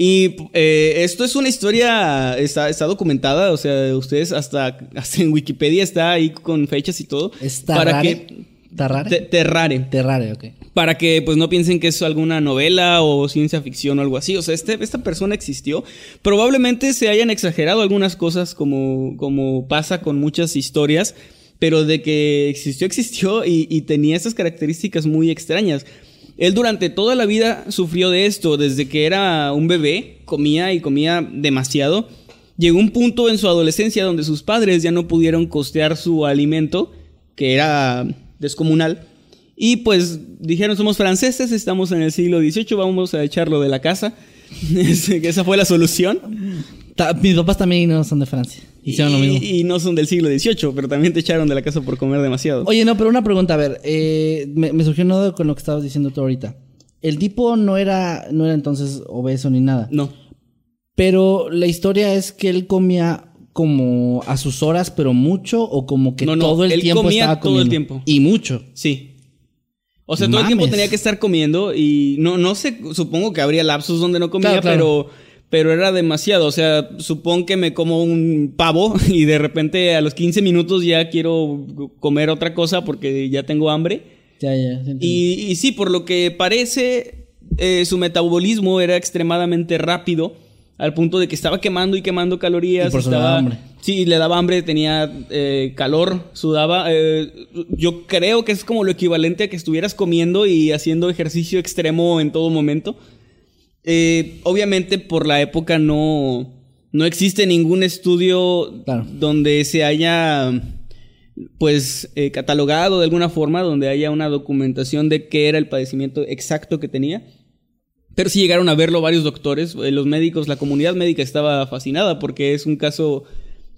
Y eh, esto es una historia, está, está documentada, o sea, ustedes hasta, hasta en Wikipedia está ahí con fechas y todo. ¿Es para Terrare? que ¿Terrare? Te- Terrare. Terrare, ok. Para que pues no piensen que es alguna novela o ciencia ficción o algo así. O sea, este, esta persona existió. Probablemente se hayan exagerado algunas cosas como, como pasa con muchas historias. Pero de que existió, existió y, y tenía estas características muy extrañas. Él durante toda la vida sufrió de esto. Desde que era un bebé, comía y comía demasiado. Llegó un punto en su adolescencia donde sus padres ya no pudieron costear su alimento, que era descomunal. Y pues dijeron, somos franceses, estamos en el siglo XVIII, vamos a echarlo de la casa. Esa fue la solución. Mis papás también no son de Francia. Hicieron lo y, mismo. y no son del siglo XVIII, pero también te echaron de la casa por comer demasiado. Oye, no, pero una pregunta, a ver, eh, me, me surgió una duda con lo que estabas diciendo tú ahorita. El tipo no era, no era entonces obeso ni nada. No. Pero la historia es que él comía como a sus horas, pero mucho, o como que No, no, todo el él tiempo comía estaba todo el comiendo. tiempo. Y mucho. Sí. O sea, todo el tiempo Mames. tenía que estar comiendo y no, no sé, supongo que habría lapsos donde no comía, Claro, claro. pero pero era demasiado. O sea, supongo que me como un pavo y de repente a los 15 minutos ya quiero comer otra cosa porque ya tengo hambre. Ya, ya. Y, y sí, por lo que parece, eh, su metabolismo era extremadamente rápido, al punto de que estaba quemando y quemando calorías. Y por eso le estaba- daba hambre. Sí, le daba hambre, tenía eh, calor, sudaba. eh, yo creo que es como lo equivalente a que estuvieras comiendo y haciendo ejercicio extremo en todo momento. Eh, obviamente por la época no, no existe ningún estudio Claro. donde se haya pues eh, catalogado de alguna forma, donde haya una documentación de qué era el padecimiento exacto que tenía. Pero sí llegaron a verlo varios doctores, eh, los médicos, la comunidad médica estaba fascinada porque es un caso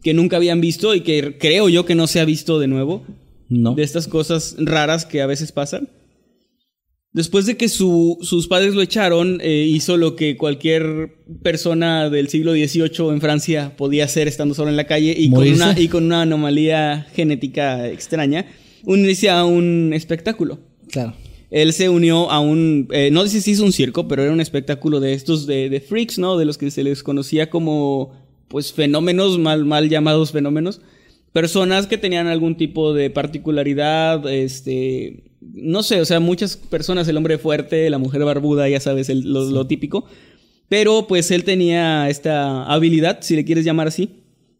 que nunca habían visto y que creo yo que no se ha visto de nuevo No. de estas cosas raras que a veces pasan. Después de que su- sus padres lo echaron, eh, hizo lo que cualquier persona del siglo XVIII en Francia podía hacer estando solo en la calle y con, una, y con una anomalía genética extraña, unirse a un espectáculo. Claro. Él se unió a un, eh, no sé si hizo un circo, pero era un espectáculo de estos de, de freaks, ¿no? De los que se les conocía como, pues, fenómenos, mal, mal llamados fenómenos. Personas que tenían algún tipo de particularidad, este, no sé, o sea, muchas personas, el hombre fuerte, la mujer barbuda, ya sabes, el- lo, lo típico. Pero pues él tenía esta habilidad, si le quieres llamar así.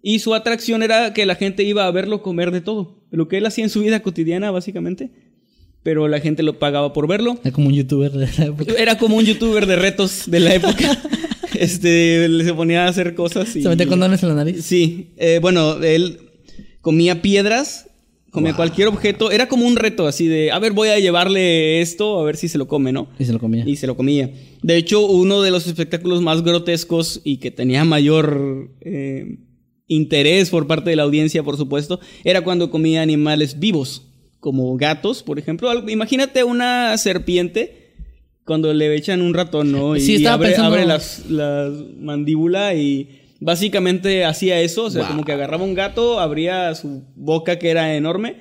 Y su atracción era que la gente iba a verlo comer de todo. Lo que él hacía en su vida cotidiana, básicamente. Pero la gente lo pagaba por verlo. Era como un youtuber de la época. Era como un youtuber de retos de la época. este, se ponía a hacer cosas y... Se metía condones en la nariz. Sí, eh, bueno, él comía piedras, comía Wow. cualquier objeto. Era como un reto así de, a ver, voy a llevarle esto, a ver si se lo come, ¿no? Y se lo comía. Y se lo comía. De hecho, uno de los espectáculos más grotescos y que tenía mayor eh, interés por parte de la audiencia, por supuesto, era cuando comía animales vivos, como gatos, por ejemplo. Algo- Imagínate una serpiente cuando le echan un ratón, ¿no? Y Sí, abre, pensando- abre las, las mandíbula y básicamente hacía eso, o sea, Wow. como que agarraba un gato, abría su boca que era enorme,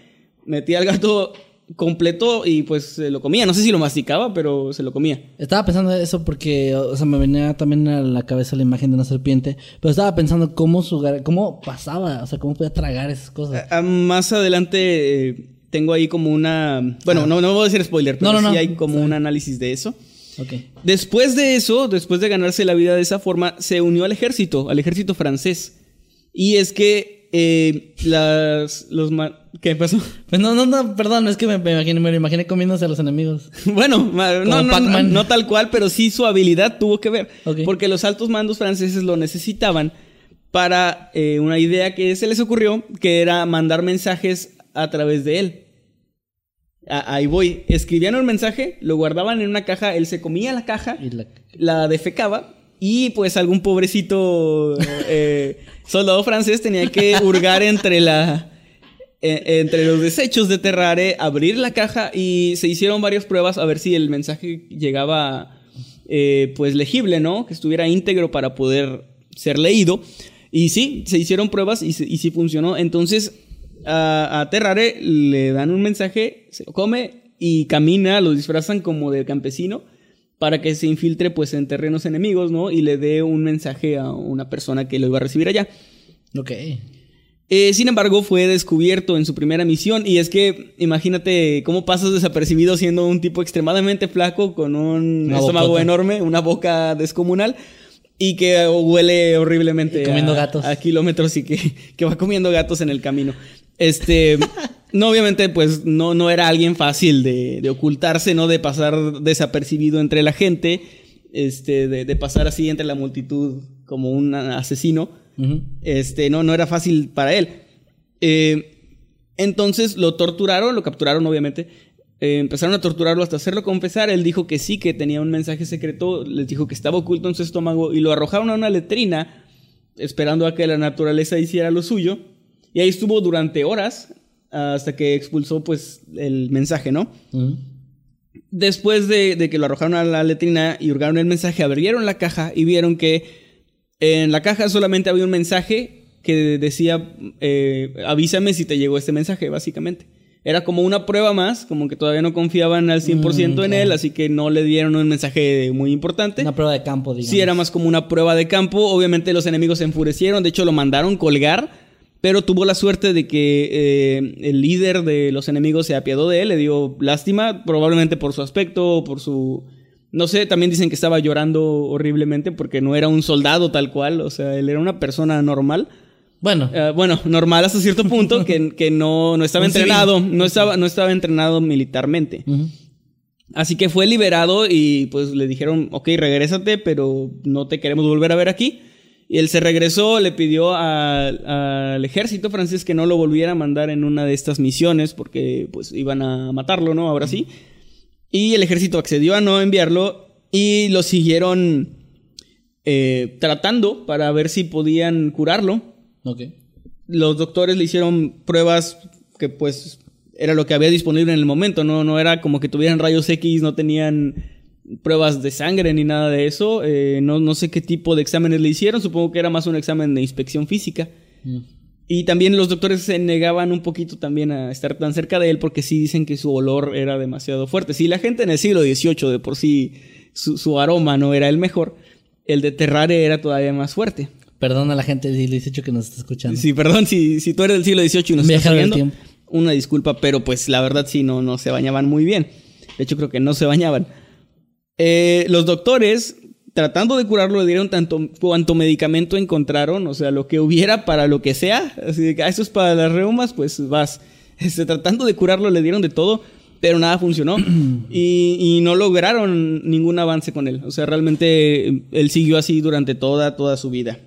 metía al gato completo y pues se lo comía. No sé si lo masticaba, pero se lo comía. Estaba pensando eso porque, o sea, me venía también a la cabeza la imagen de una serpiente, pero estaba pensando cómo su cómo pasaba, o sea, cómo podía tragar esas cosas. Ah, más adelante eh, tengo ahí como una... Bueno, no, no voy a decir spoiler, pero Ah. No, no, sí no. hay como un análisis de eso. Después de eso, después de ganarse la vida de esa forma, se unió al ejército, al ejército francés. Y es que eh, las... Los ¿Qué pasó? Pues no, no, no, perdón, es que me, me imaginé, me lo imaginé comiéndose a los enemigos. Bueno, no, no, no, no tal cual, pero sí su habilidad tuvo que ver. Porque los altos mandos franceses lo necesitaban para eh, una idea que se les ocurrió, que era mandar mensajes a través de él. A- ahí voy. Escribían un mensaje, lo guardaban en una caja, él se comía la caja, Y la- la defecaba y pues algún pobrecito eh, soldado francés tenía que hurgar entre la eh, entre los desechos de Terrare, abrir la caja y se hicieron varias pruebas a ver si el mensaje llegaba eh, pues legible, ¿no? Que estuviera íntegro para poder ser leído. Y sí, se hicieron pruebas y, se- y sí funcionó. Entonces a, a Terrare le dan un mensaje, se lo come y camina, lo disfrazan como de campesino para que se infiltre pues en terrenos enemigos, ¿no? Y le dé un mensaje a una persona que lo iba a recibir allá. Ok. Eh, sin embargo, fue descubierto en su primera misión y es que imagínate cómo pasas desapercibido siendo un tipo extremadamente flaco con un Una estómago bocota. enorme, una boca descomunal y que huele horriblemente Y comiendo a, gatos. a kilómetros y que, que va comiendo gatos en el camino. Este, no, obviamente, pues no, no era alguien fácil de, de ocultarse, ¿no? De pasar desapercibido entre la gente, este, de, de pasar así entre la multitud como un asesino. Este, no, no era fácil para él. Eh, entonces lo torturaron, lo capturaron obviamente. Eh, empezaron a torturarlo hasta hacerlo confesar. Él dijo que sí, que tenía un mensaje secreto. Les dijo que estaba oculto en su estómago y lo arrojaron a una letrina, esperando a que la naturaleza hiciera lo suyo. Y ahí estuvo durante horas hasta que expulsó pues el mensaje, ¿no? Después de, de que lo arrojaron a la letrina y hurgaron el mensaje, abrieron la caja y vieron que en la caja solamente había un mensaje que decía, eh, avísame si te llegó este mensaje, básicamente. Era como una prueba más, como que todavía no confiaban al 100% en Mm, claro. él, así que no le dieron un mensaje muy importante. Una prueba de campo, digamos. Sí, era más como una prueba de campo. Obviamente los enemigos se enfurecieron, de hecho lo mandaron colgar, pero tuvo la suerte de que eh, el líder de los enemigos se apiadó de él, le dio lástima, probablemente por su aspecto, por su... No sé, también dicen que estaba llorando horriblemente porque no era un soldado tal cual, o sea, él era una persona normal. Bueno, Eh, bueno, normal hasta cierto punto, que, que no, no estaba entrenado, no estaba, no estaba entrenado militarmente. Así que fue liberado y pues le dijeron, ok, regrésate, pero no te queremos volver a ver aquí. Y él se regresó, le pidió al ejército francés que no lo volviera a mandar en una de estas misiones porque pues iban a matarlo, ¿no? Ahora sí. Y el ejército accedió a no enviarlo y lo siguieron eh, tratando para ver si podían curarlo ok. los doctores le hicieron pruebas que pues era lo que había disponible en el momento, no, no era como que tuvieran rayos X, no tenían pruebas de sangre ni nada de eso, eh, no, no sé qué tipo de exámenes le hicieron, supongo que era más un examen de inspección física. Mm. Y también los doctores se negaban un poquito también a estar tan cerca de él porque sí dicen que su olor era demasiado fuerte. Si la gente en el siglo XVIII de por sí su, su aroma no era el mejor, el de Terrare era todavía más fuerte. Perdón a la gente del 18 que nos está escuchando. Sí, perdón, si, si tú eres del siglo XVIII y nos estás del oyendo, tiempo. una disculpa, pero pues la verdad sí, no, no se bañaban muy bien. De hecho, creo que no se bañaban. Eh, los doctores, tratando de curarlo, le dieron tanto cuanto medicamento encontraron, o sea, lo que hubiera para lo que sea. Así de que "Ah, eso es para las reumas, pues vas. Este, tratando de curarlo, le dieron de todo, pero nada funcionó. y, y no lograron ningún avance con él. O sea, realmente eh, él siguió así durante toda, toda su vida.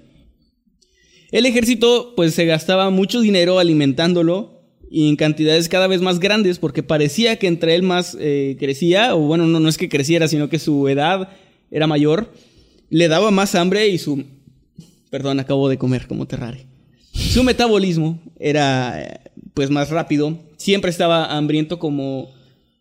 El ejército pues se gastaba mucho dinero alimentándolo y en cantidades cada vez más grandes porque parecía que entre él más eh, crecía, o bueno, no, no es que creciera, sino que su edad era mayor, le daba más hambre y su... Perdón, acabo de comer como Terrare. Su metabolismo era eh, pues más rápido, siempre estaba hambriento como...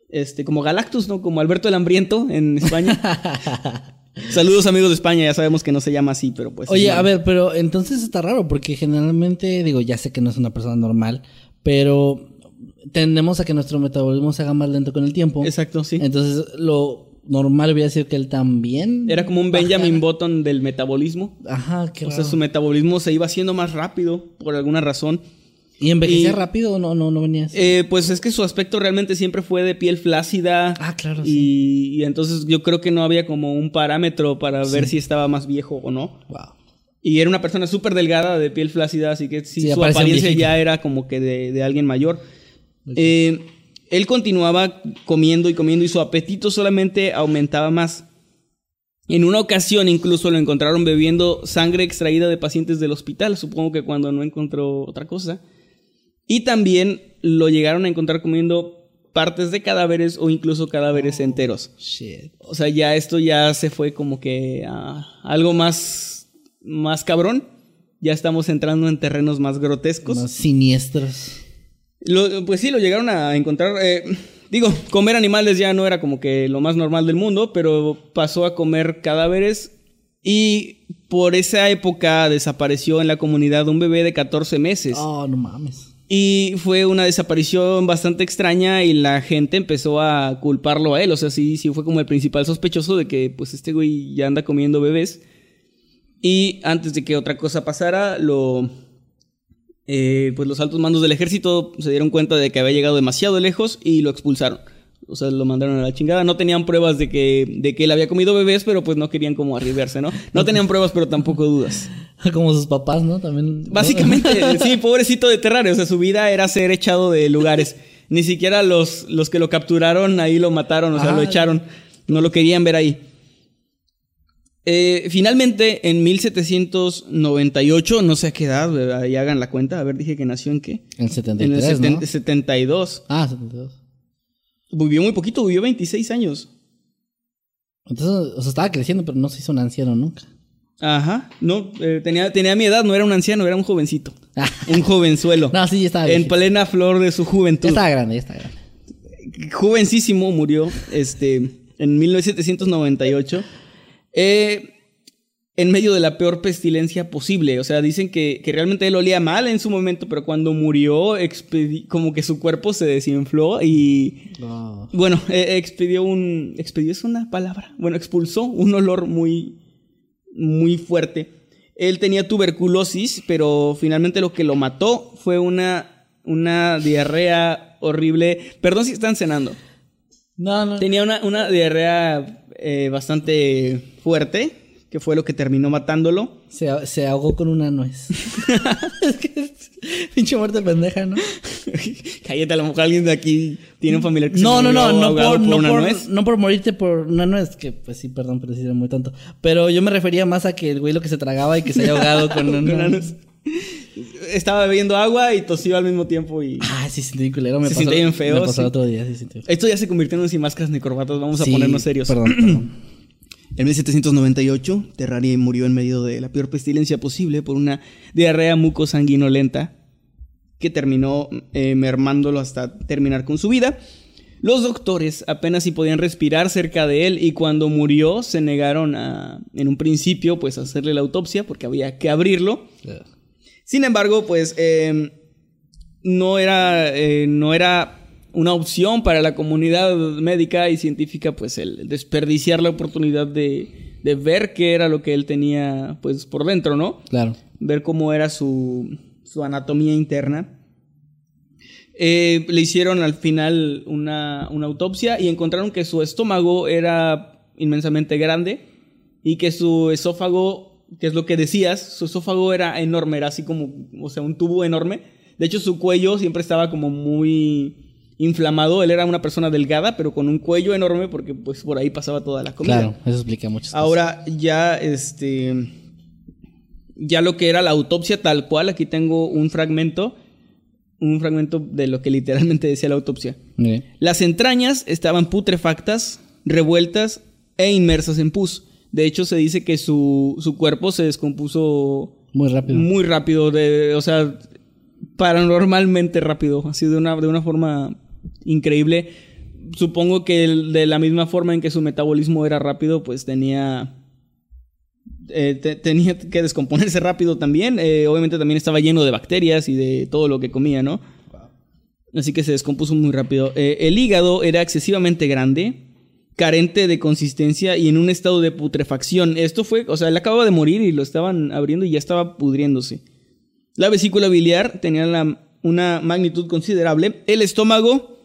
Este, como Galactus, ¿no? Como Alberto el Hambriento en España. Saludos amigos de España, ya sabemos que no se llama así, pero pues... Oye, a ver, pero entonces está raro porque generalmente, digo, ya sé que no es una persona normal, pero tendemos a que nuestro metabolismo se haga más lento con el tiempo. Exacto, sí. Entonces, lo normal hubiera sido que él también. Era como un Benjamin Button del metabolismo. Ajá, qué O sea, su metabolismo se iba haciendo más rápido por alguna razón. ¿Y envejecía y- rápido o no, no, no venía así? Eh, pues es que su aspecto realmente siempre fue de piel flácida. Ah, claro, y, y entonces yo creo que no había como un parámetro para ver si estaba más viejo o no. Wow. Y era una persona súper delgada, de piel flácida, así que sí, Sí, su apariencia ya era como que de, de alguien mayor. Eh, él continuaba comiendo y comiendo y su apetito solamente aumentaba más. En una ocasión incluso lo encontraron bebiendo sangre extraída de pacientes del hospital, supongo que cuando no encontró otra cosa. Y también lo llegaron a encontrar comiendo partes de cadáveres o incluso cadáveres enteros. Shit. O sea, ya esto ya se fue como que a algo más, más cabrón. Ya estamos entrando en terrenos más grotescos. Más siniestros. Lo- pues sí, lo llegaron a encontrar. eh, digo, comer animales ya no era como que lo más normal del mundo, pero pasó a comer cadáveres. Y por esa época desapareció en la comunidad un bebé de 14 meses. Oh, no mames. Y fue una desaparición bastante extraña y la gente empezó a culparlo a él. O sea, sí, sí fue como el principal sospechoso de que pues este güey ya anda comiendo bebés. Y antes de que otra cosa pasara, lo... eh, pues los altos mandos del ejército se dieron cuenta de que había llegado demasiado lejos y lo expulsaron. O sea, lo mandaron a la chingada. No tenían pruebas de que, de que él había comido bebés, pero pues no querían como arriesgarse, ¿no? No tenían pruebas, pero tampoco dudas. Como sus papás, ¿no? También. Básicamente, sí, pobrecito de Terrario. O sea, su vida era ser echado de lugares. Ni siquiera los, los que lo capturaron ahí lo mataron, o sea, Ah. lo echaron. No lo querían ver ahí. Eh, finalmente, en 1798, no sé a qué edad, ¿verdad? ahí hagan la cuenta. A ver, dije que nació en qué. En En 73, el seten- ¿no? 72. Ah, 72. Vivió muy poquito, vivió 26 años. Entonces, o sea, estaba creciendo, pero no se hizo un anciano nunca. Ajá. No, eh, tenía, tenía mi edad, no era un anciano, era un jovencito. Ah. Un jovenzuelo. No, sí, ya estaba en viejito. plena flor de su Ya juventud. estaba grande, ya estaba grande. jovencísimo murió este, en 1798 eh, en medio de la peor pestilencia posible. O sea, dicen que, que realmente él olía mal en su momento, pero cuando murió, como que su cuerpo se desinfló y, No. bueno, eh, expidió un... ¿Expidió es una palabra? Bueno, expulsó un olor muy, muy fuerte. Él tenía tuberculosis, pero finalmente lo que lo mató fue una, una diarrea horrible. Perdón si están cenando. No, no. Tenía una, una diarrea eh, bastante fuerte, que fue lo que terminó matándolo. Se, se ahogó con una nuez. es que pinche muerte pendeja, ¿no? Cállate, a lo mejor alguien de aquí tiene un familiar que se No, no, no, murió no ahogado por, no, una por, nuez. no por morirte por una nuez, que pues sí, perdón, pero sí era muy tonto. Pero yo me refería más a que el güey lo que se tragaba y que se haya ahogado con una Una nuez. Estaba bebiendo agua y tosió al mismo tiempo y... Ah, sí, sentí bien culero. Me Se pasó, bien feo, Me pasó sí. otro día, sí. Esto ya se convirtió en un sin máscaras ni corbatas, vamos a ponernos serios. Perdón, perdón. En 1798, Terrari murió en medio de la peor pestilencia posible por una diarrea mucosanguinolenta que terminó eh, mermándolo hasta terminar con su vida. Los doctores apenas si podían respirar cerca de él y cuando murió se negaron a, en un principio, pues a hacerle la autopsia porque había que abrirlo. Sin embargo, pues eh, no, era, eh, no era una opción para la comunidad médica y científica, pues el desperdiciar la oportunidad de, de ver qué era lo que él tenía, pues por dentro, ¿no? Claro. Ver cómo era su, su anatomía interna. Eh, le hicieron al final una, una autopsia y encontraron que su estómago era inmensamente grande y que su esófago, que es lo que decías, su esófago era enorme, era así como, o sea, un tubo enorme. De hecho, su cuello siempre estaba como muy inflamado. Él era una persona delgada, pero con un cuello enorme porque pues por ahí pasaba toda la comida. Claro, eso explica muchas cosas. Ahora ya este ya lo que era la autopsia tal cual, aquí tengo un fragmento, un fragmento de lo que literalmente decía la autopsia. Las entrañas estaban putrefactas, revueltas e inmersas en pus. De hecho, se dice que su, su cuerpo se descompuso Muy rápido. muy rápido, de, o sea, paranormalmente rápido, así de una, de una forma increíble. Supongo que de la misma forma en que su metabolismo era rápido, pues tenía... eh, te- tenía que descomponerse rápido también. Eh, obviamente también estaba lleno de bacterias y de todo lo que comía, ¿no? Así que se descompuso muy rápido. Eh, el hígado era excesivamente grande, carente de consistencia y en un estado de putrefacción. Esto fue, o sea, él acababa de morir y lo estaban abriendo y ya estaba pudriéndose. La vesícula biliar tenía una magnitud considerable. El estómago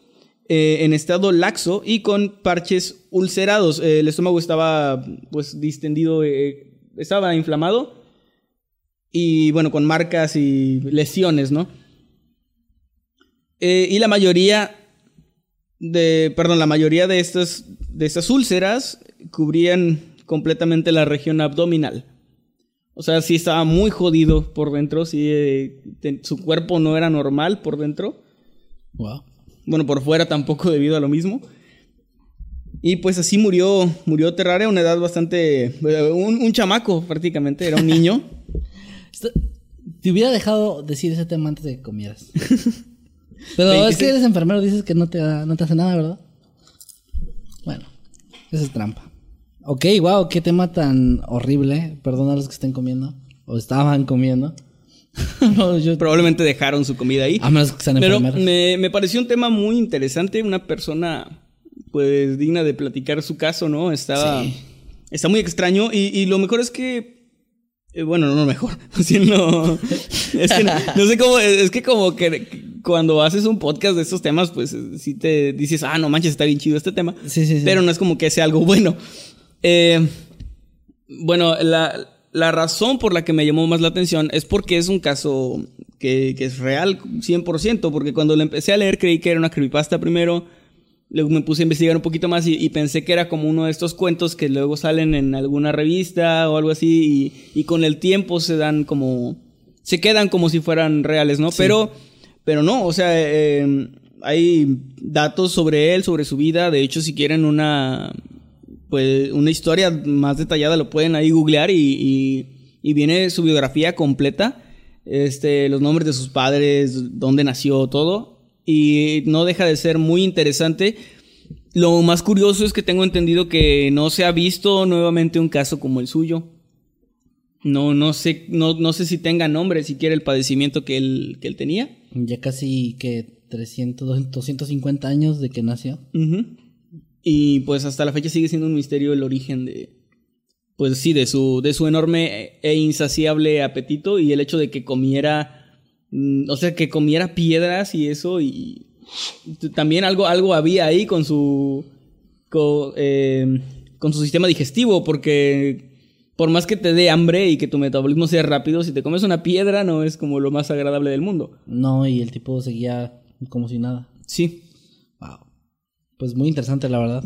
eh, en estado laxo y con parches ulcerados. Eh, el estómago estaba pues distendido, eh, estaba inflamado y bueno, con marcas y lesiones, ¿no? Y la mayoría de, perdón, la mayoría de estas, de estas úlceras cubrían completamente la región abdominal. O sea, sí estaba muy jodido por dentro, sí, su cuerpo no era normal por dentro. Wow. Bueno, por fuera tampoco debido a lo mismo. Y pues así murió, murió Terraria a una edad bastante... Un, un chamaco prácticamente, era un niño. Te hubiera dejado decir ese tema antes de que comieras. Pero es 26. que eres enfermero, dices que no te, no te hace nada, ¿verdad? Bueno, esa es trampa. Ok, wow, qué tema tan horrible. Perdón a los que estén comiendo. O estaban comiendo. No, yo- Probablemente dejaron su comida ahí. a menos que sean Pero me, me pareció un tema muy interesante, una persona pues digna de platicar su caso, ¿no? Estaba, Sí. está muy extraño y, y lo mejor es que, eh, bueno, no lo mejor, sí, no, es que no, no sé cómo, es que como que cuando haces un podcast de estos temas, pues sí te dices, ah, no manches, está bien chido este tema, Sí, sí, sí. pero no es como que sea algo bueno. Eh, bueno, la, la razón por la que me llamó más la atención es porque es un caso que, que es real 100%, porque cuando lo empecé a leer creí que era una creepypasta primero, luego me puse a investigar un poquito más y, y pensé que era como uno de estos cuentos que luego salen en alguna revista o algo así y, y con el tiempo se dan como... se quedan como si fueran reales, ¿no? Pero, pero no, o sea, eh, hay datos sobre él, sobre su vida, de hecho si quieren una pues una historia más detallada lo pueden ahí googlear y, y- y viene su biografía completa, este, los nombres de sus padres, dónde nació, todo, y no deja de ser muy interesante. Lo más curioso es que tengo entendido que no se ha visto nuevamente un caso como el suyo. No, no sé, no, no sé si tenga nombre siquiera el padecimiento que él, que él tenía. Ya casi que 300, 250 años de que nació. Ujú. Y pues hasta la fecha sigue siendo un misterio el origen de, pues sí, de su, de su enorme e insaciable apetito y el hecho de que comiera, mm, o sea, que comiera piedras y eso y también algo, algo había ahí con su, co- eh, con su sistema digestivo porque por más que te dé hambre y que tu metabolismo sea rápido, si te comes una piedra no es como lo más agradable del mundo. No, y el tipo seguía como si nada. Sí. Pues muy interesante, la verdad.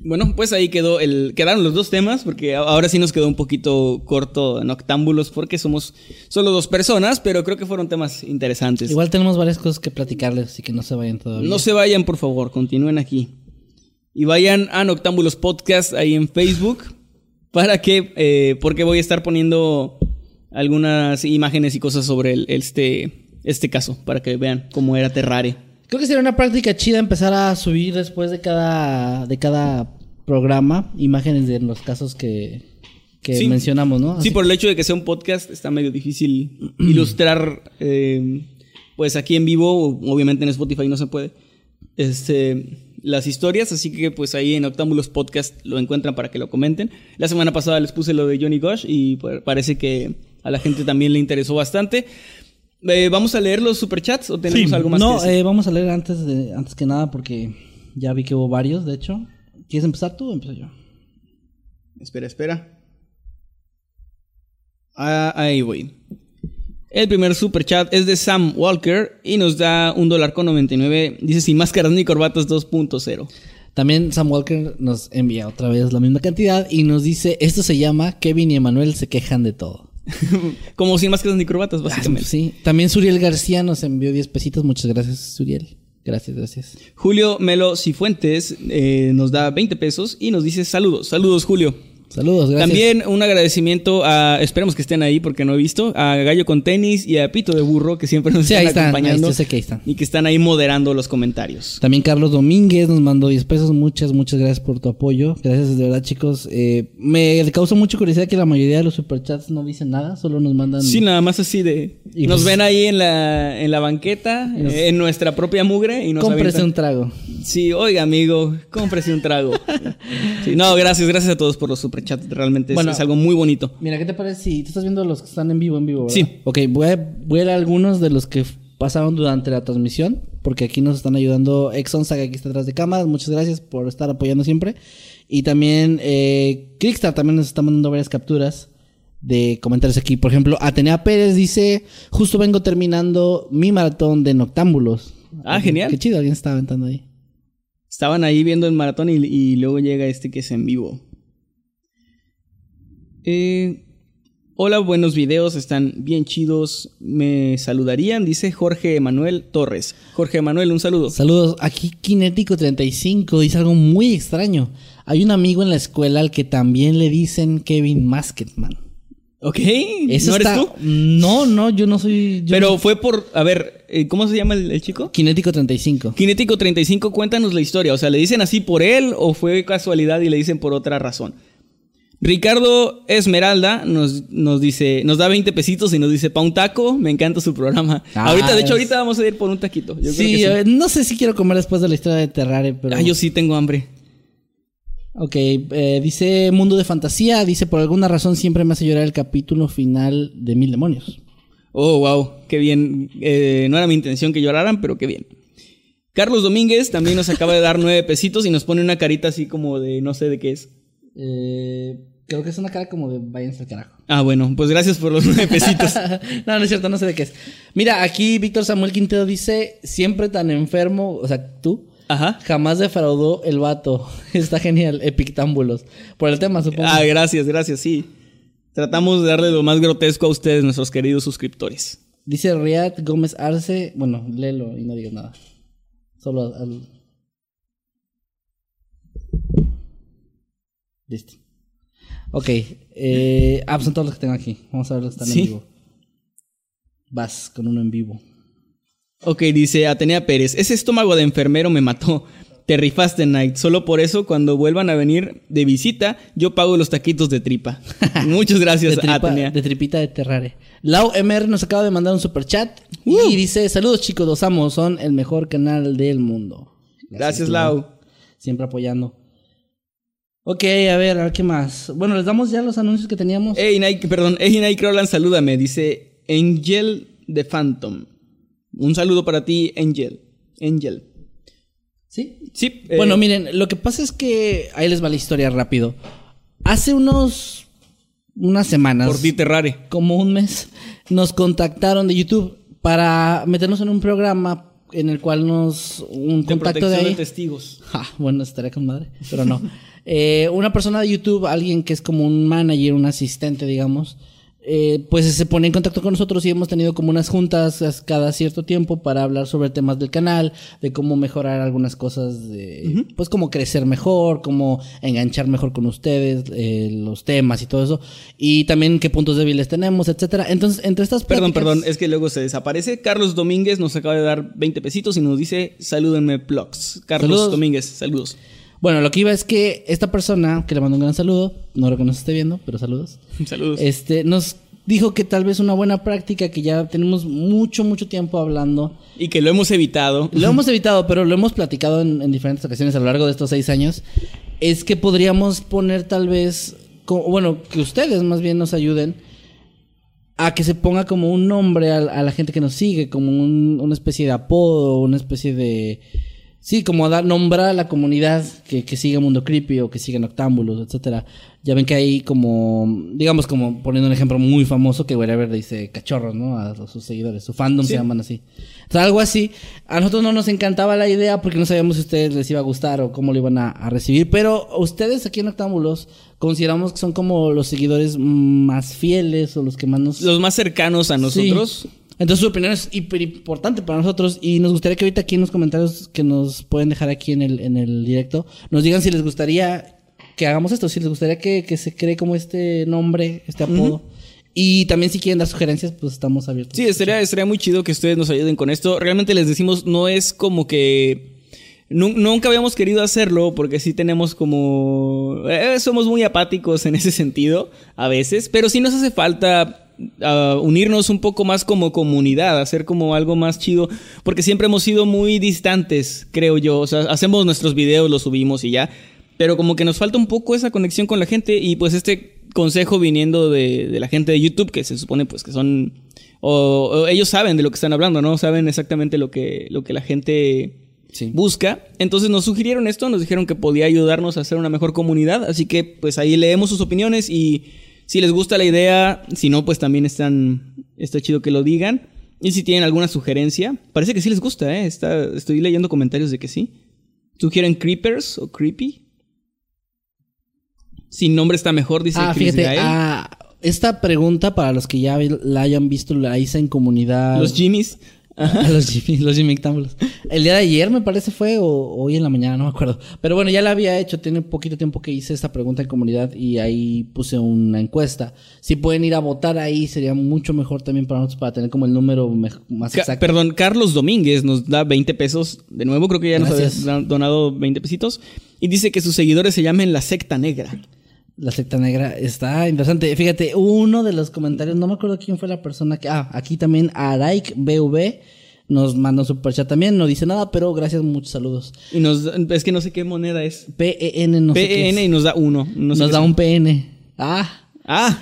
Bueno, pues ahí quedó el, quedaron los dos temas, porque ahora sí nos quedó un poquito corto en octámbulos, porque somos solo dos personas, pero creo que fueron temas interesantes. Igual tenemos varias cosas que platicarles, así que no se vayan todavía. No se vayan, por favor, continúen aquí. Y vayan a Noctámbulos Podcast ahí en Facebook, para que, eh, porque voy a estar poniendo algunas imágenes y cosas sobre el- este, este caso, para que vean cómo era Terraria. Creo que sería una práctica chida empezar a subir después de cada, de cada programa imágenes de los casos que, que Sí. mencionamos, ¿no? Sí, por el hecho de que sea un podcast está medio difícil ilustrar, eh, pues aquí en vivo, obviamente en Spotify no se puede, este, las historias, así que pues ahí en Octámbulos Podcast lo encuentran para que lo comenten. La semana pasada les puse lo de Johnny Gosh y pues, parece que a la gente también le interesó bastante. Eh, ¿Vamos a leer los superchats o tenemos Sí. algo más no, que decir? eh, vamos a leer antes, de, antes que nada porque ya vi que hubo varios, de hecho. ¿Quieres empezar tú o empiezo yo? Espera, espera. Ah, ahí voy. El primer super chat es de Sam Walker y nos da un dólar con 99. Dice sin máscaras ni corbatas 2.0. También Sam Walker nos envía otra vez la misma cantidad y nos dice, esto se llama Kevin y Emanuel se quejan de todo. Como sin máscaras ni corbatas, Ah, básicamente. sí. También Suriel García nos envió 10 pesitos. Muchas gracias, Suriel. Gracias, gracias. Julio Melo Cifuentes eh, nos da 20 pesos y nos dice saludos. Saludos, Julio. Saludos, gracias. También un agradecimiento a, esperemos que estén ahí porque no he visto, a Gallo con Tenis y a Pito de Burro que siempre nos Sí, están ahí están, acompañando. ahí- yo sé que ahí están. Y que están ahí moderando los comentarios. También Carlos Domínguez nos mandó 10 pesos. Muchas, muchas gracias por tu apoyo. Gracias de verdad, chicos. Eh, me causa mucha curiosidad que la mayoría de los superchats no dicen nada, solo nos mandan. Sí, nada más así de... Y nos pues- ven ahí en la, en la banqueta, nos- en nuestra propia mugre y nos Cómprese avientan- un trago. Sí, oiga, amigo, cómprese un trago. Sí, no, gracias, gracias a todos por los superchats. Realmente es- Bueno. es, algo muy bonito. Mira, ¿qué te parece si tú estás viendo los que están en vivo, en vivo? ¿verdad? Sí. Ok, voy a, voy a leer algunos de los que pasaron durante la transmisión, porque aquí nos están ayudando Exxon Saga, que está detrás de cámaras. Muchas gracias por estar apoyando siempre. Y también eh, también nos está mandando varias capturas de comentarios aquí. Por ejemplo, Atenea Pérez dice, justo vengo terminando mi maratón de noctámbulos. Ah, genial. Qué chido, alguien está aventando ahí. Estaban ahí viendo el maratón y, y luego llega este que es en vivo. Eh, hola, buenos videos, están bien chidos. Me saludarían, dice Jorge Emanuel Torres. Jorge Emanuel, un saludo. Saludos, aquí Kinético35 dice algo muy extraño. Hay un amigo en la escuela al que también le dicen Kevin Masketman. Ok, ¿Eso ¿no eres está- tú? No, no, yo no soy. yo Pero no- fue por, a ver, eh, ¿cómo se llama el, el chico? Kinético35. Kinético 35, cuéntanos la historia. O sea, ¿le dicen así por él o fue casualidad y le dicen por otra razón? Ricardo Esmeralda nos, nos dice, nos da 20 pesitos y nos dice, pa' un taco, me encanta su programa. Ah, ahorita, de hecho, es- ahorita vamos a ir por un taquito. Yo creo sí, que sí. eh, no sé si quiero comer después de la historia de Terrare, pero. Ah, yo sí tengo hambre. Ok, eh, dice Mundo de Fantasía. Dice: Por alguna razón siempre me hace llorar el capítulo final de Mil Demonios. Oh, wow, qué bien. Eh, no era mi intención que lloraran, pero qué bien. Carlos Domínguez también nos acaba de dar nueve pesitos y nos pone una carita así como de no sé de qué es. Eh, creo que es una cara como de váyanse al carajo. Ah, bueno, pues gracias por los nueve pesitos. no, no es cierto, no sé de qué es. Mira, aquí Víctor Samuel Quintero dice, siempre tan enfermo, o sea, tú, Ajá. jamás defraudó el vato. Está genial, epictámbulos. Por el tema, supongo. Ah, gracias, gracias, sí. Tratamos de darle lo más grotesco a ustedes, nuestros queridos suscriptores. Dice Riad Gómez Arce, bueno, léelo y no digas nada. Solo al... Listo. Ok, eh, ah, pues son todos los que tengo aquí. Vamos a ver los que están Sí. en vivo. Vas con uno en vivo. Ok, dice Atenea Pérez, ese estómago de enfermero me mató. Te rifaste, Night. Solo por eso, cuando vuelvan a venir de visita, yo pago los taquitos de tripa. Muchas gracias, de, tripa- Atenea. de tripita de Terrare. Lau MR nos acaba de mandar un super chat y dice: Saludos chicos, los amo, son el mejor canal del mundo. Gracias, Lau. Siempre apoyando. Ok, a ver, a ver qué más. Bueno, les damos ya los anuncios que teníamos. Hey, Nike, perdón. Hey, Nike Roland, salúdame. Dice Angel de Phantom. Un saludo para ti, Angel. Angel. ¿Sí? Sí. eh, Bueno, miren, lo que pasa es que ahí les va la historia rápido. Hace unos unas semanas, Por ti, Terrare. como un mes, nos contactaron de YouTube para meternos en un programa en el cual nos un De contacto de protección ahí. de testigos. Ja, bueno, estaría con madre, pero no. Eh, una persona de YouTube, alguien que es como un manager, un asistente, digamos, eh, pues se pone en contacto con nosotros y hemos tenido como unas juntas as- cada cierto tiempo para hablar sobre temas del canal, de cómo mejorar algunas cosas, de, pues cómo crecer mejor, cómo enganchar mejor con ustedes, eh, los temas y todo eso, y también qué puntos débiles tenemos, etcétera. Entonces, entre estas Perdón, pláticas- perdón, es que luego se desaparece. Carlos Domínguez nos acaba de dar 20 pesitos y nos dice, salúdenme, Plugs. Carlos Saludos. Domínguez, saludos. Bueno, lo que iba es que esta persona, que le mando un gran saludo, no creo que nos esté viendo, pero saludos. Saludos. Este, nos dijo que tal vez una buena práctica que ya tenemos mucho, mucho tiempo hablando. Y que lo hemos evitado. Lo hemos evitado, pero lo hemos platicado en, en diferentes ocasiones a lo largo de estos seis años. Es que podríamos poner tal vez, bueno, que ustedes más bien nos ayuden a que se ponga como un nombre a, a la gente que nos sigue, como un- una especie de apodo, una especie de... Sí, como a dar, nombrar a la comunidad que, que sigue Mundo Creepy o que sigue Noctámbulos, etcétera. Ya ven que hay como, digamos como poniendo un ejemplo muy famoso que Wherever dice cachorros, ¿no? A sus seguidores, su fandom se llaman así. O sea, algo así. A nosotros no nos encantaba la idea porque no sabíamos si a ustedes les iba a gustar o cómo lo iban a, a recibir, pero ustedes aquí en Noctámbulos consideramos que son como los seguidores más fieles o los que más nos... Los más cercanos a nosotros. Sí. Entonces su opinión es hiper importante para nosotros y nos gustaría que ahorita aquí en los comentarios que nos pueden dejar aquí en el, en el directo nos digan si les gustaría que hagamos esto. Si les gustaría que, que se cree como este nombre, este apodo. Y también si quieren dar sugerencias, pues estamos abiertos. Sí, estaría, estaría muy chido que ustedes nos ayuden con esto. Realmente les decimos, no es como que... nu- Nunca habíamos querido hacerlo porque sí tenemos como... eh, somos muy apáticos en ese sentido a veces, pero sí nos hace falta ah, unirnos un poco más como comunidad, hacer como algo más chido, porque siempre hemos sido muy distantes, creo yo. O sea, hacemos nuestros videos, los subimos y ya, pero como que nos falta un poco esa conexión con la gente y pues este consejo viniendo de, de la gente de YouTube, que se supone pues que son... O, o ellos saben de lo que están hablando, ¿no? Saben exactamente lo que, lo que la gente Sí. busca. Entonces nos sugirieron esto, nos dijeron que podía ayudarnos a hacer una mejor comunidad. Así que pues ahí leemos sus opiniones y si les gusta la idea, si no, pues también están, está chido que lo digan. Y si tienen alguna sugerencia, parece que sí les gusta, ¿eh? Está, estoy leyendo comentarios de que sí. ¿Sugieren Creepers o Creepy? Sin nombre está mejor, dice Ah, Chris fíjate, ah, esta pregunta para los que ya la hayan visto, la hice en comunidad. Los Jimmys. Los Jimmy, los Jimmy. El día de ayer me parece fue, o hoy en la mañana, no me acuerdo. Pero bueno, ya la había hecho, tiene poquito tiempo que hice esta pregunta en comunidad y ahí puse una encuesta. Si pueden ir a votar ahí, sería mucho mejor también para nosotros, para tener como el número más Ca- exacto. Perdón, Carlos Domínguez nos da 20 pesos. De nuevo, creo que ya nos había donado 20 pesitos. Y dice que sus seguidores se llamen la secta negra. La secta negra está interesante. Fíjate, uno de los comentarios, no me acuerdo quién fue la persona que. Ah, aquí también Araik BV nos manda un superchat también. No dice nada, pero gracias, muchos saludos. Y nos es que no sé qué moneda es. PEN, no sé qué PN es. y nos da uno. No sé nos da es. un PN. Ah, Ah,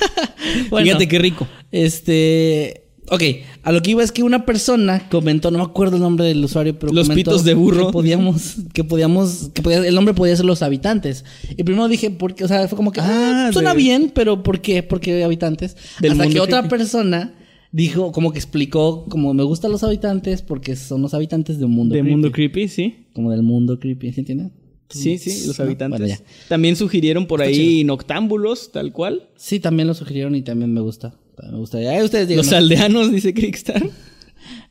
bueno. fíjate qué rico. Este. Ok, a lo que iba es que una persona comentó, no me acuerdo el nombre del usuario, pero Los comentó pitos de burro. Que podíamos, que podíamos, que podía- el nombre podía ser los habitantes. Y primero dije, porque, o sea, fue como que, ah, Ah, suena de- bien, pero ¿por qué? ¿Por qué habitantes? Del Hasta que otra persona dijo, como que explicó, como me gustan los habitantes porque son los habitantes de un mundo De creepy. mundo creepy, sí. Como del mundo creepy, ¿sí entiendes? Sí, sí, los ¿No? habitantes. Bueno. También sugirieron por ahí noctámbulos, tal cual. Sí, también lo sugirieron y también me gusta. Me gusta. Ya ustedes digan. Los aldeanos, dice Crickstar.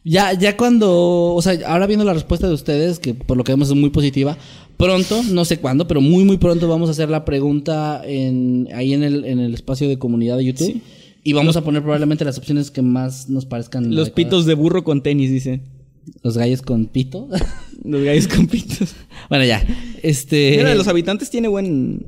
Ya, ya cuando, o sea, ahora viendo la respuesta de ustedes, que por lo que vemos es muy positiva, pronto, no sé cuándo, pero muy, muy pronto vamos a hacer la pregunta en, ahí en el, en el espacio de comunidad de YouTube. Sí. Y vamos a poner probablemente las opciones que más nos parezcan. Los adecuadas. pitos de burro con tenis, dice. Los gallos con pito. Los gallos con pitos. bueno, ya. Este. Mira, los habitantes tiene buen.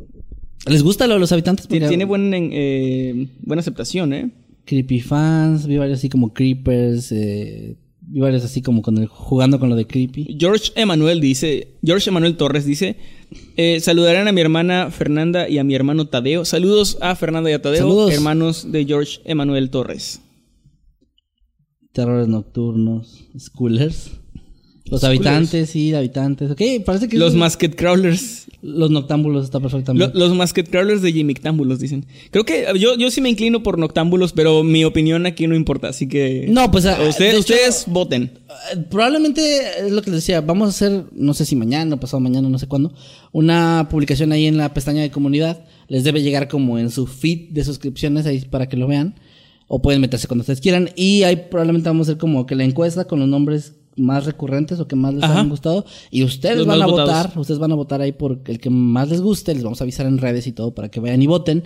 ¿Les gusta lo de los habitantes? Tiene, Porque- tiene buen, eh, buena aceptación, ¿eh? Creepy fans, vi varios así como creepers, eh, vi varios así como con el, jugando con lo de creepy. George Emanuel dice, George Emanuel Torres dice, eh, saludarán a mi hermana Fernanda y a mi hermano Tadeo. Saludos a Fernanda y a Tadeo, Saludos. hermanos de George Emanuel Torres. Terrores nocturnos, schoolers. Los habitantes, sí, habitantes. Ok, parece que Los es- Masket Crawlers. los noctámbulos está perfectamente. Lo- los Masket Crawlers de Jimictámbulos, dicen. Creo que yo, yo sí me inclino por Noctámbulos, pero mi opinión aquí no importa, así que... No, pues, ah, Ustedes, de hecho- ustedes voten. Eh, Probablemente es lo que les decía. Vamos a hacer, no sé si mañana o pasado mañana, no sé cuándo, una publicación ahí en la pestaña de comunidad. Les debe llegar como en su feed de suscripciones ahí para que lo vean. O pueden meterse cuando ustedes quieran. Y ahí probablemente vamos a hacer como que la encuesta con los nombres más recurrentes o que más les Ajá. han gustado. Y ustedes Los van a votar. Ustedes van a votar ahí por el que más les guste. Les vamos a avisar en redes y todo para que vayan y voten.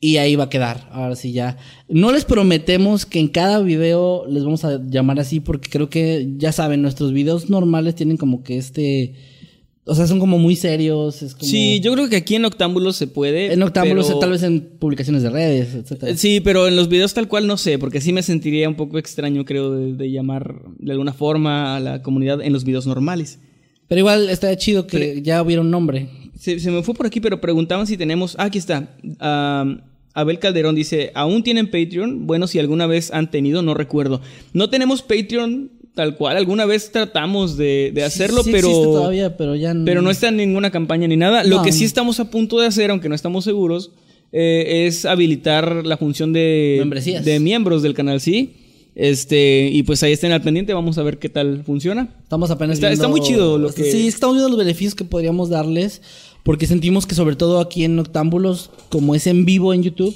Y ahí va a quedar. Ahora sí ya. No les prometemos que en cada video les vamos a llamar así porque creo que, ya saben, nuestros videos normales tienen como que este... O sea, son como muy serios. Es como... Sí, yo creo que aquí en Noctámbulos se puede. En octámbulos, pero- tal vez en publicaciones de redes. Eh, Sí, pero en los videos tal cual no sé, porque sí me sentiría un poco extraño, creo, de, de llamar de alguna forma a la comunidad en los videos normales. Pero igual estaría chido que ya hubiera un nombre. Se, se me fue por aquí, pero preguntaban si tenemos. Ah, aquí está. Abel Calderón dice: ¿Aún tienen Patreon? Bueno, si alguna vez han tenido, no recuerdo. No tenemos Patreon tal cual. Alguna vez tratamos de, de hacerlo, Sí pero. todavía, pero ya Pero no está en ninguna campaña ni nada. Lo No. que sí estamos a punto de hacer, aunque no estamos seguros, eh, es habilitar la función de, Membresías. de miembros del canal, sí. Este, y pues ahí estén al pendiente, vamos a ver qué tal funciona. Estamos apenas Está- viendo- está muy chido lo que- Sí, estamos viendo los beneficios que podríamos darles. Porque sentimos que sobre todo aquí en Octámbulos, como es en vivo en YouTube,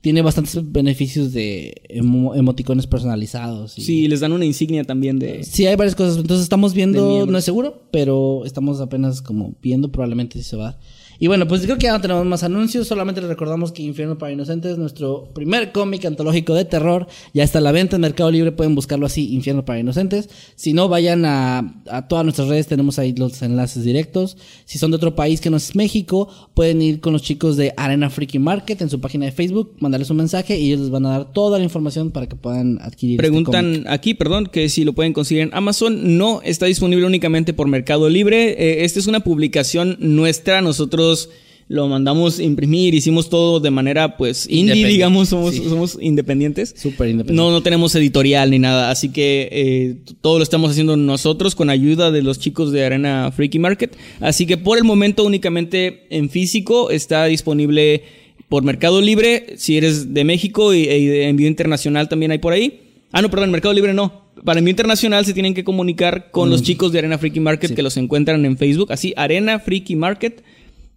tiene bastantes beneficios de emo- emoticones personalizados. y- Sí, les dan una insignia también de. Sí, hay varias cosas. Entonces estamos viendo, no es seguro, pero estamos apenas como viendo probablemente si se va a dar. Y bueno, pues creo que ya no tenemos más anuncios. Solamente les recordamos que Infierno para Inocentes, nuestro primer cómic antológico de terror, ya está a la venta en Mercado Libre. Pueden buscarlo así, Infierno para Inocentes. Si no, vayan a, a todas nuestras redes. Tenemos ahí los enlaces directos. Si son de otro país que no es México, pueden ir con los chicos de Arena Freaky Market en su página de Facebook, mandarles un mensaje y ellos les van a dar toda la información para que puedan adquirir. este. Preguntan aquí, perdón, que si lo pueden conseguir en Amazon. No, está disponible únicamente por Mercado Libre. Eh, esta es una publicación nuestra. Nosotros lo mandamos imprimir, hicimos todo de manera pues indie, digamos, somos, sí. somos independientes. Súper. No, no tenemos editorial ni nada, así que eh, todo lo estamos haciendo nosotros con ayuda de los chicos de Arena Freaky Market. Así que por el momento únicamente en físico está disponible por Mercado Libre. Si eres de México y, y de envío internacional también hay por ahí. Ah, no, perdón, Mercado Libre no. Para envío internacional se tienen que comunicar con los chicos de Arena Freaky Market Sí. que los encuentran en Facebook. Así, Arena Freaky Market.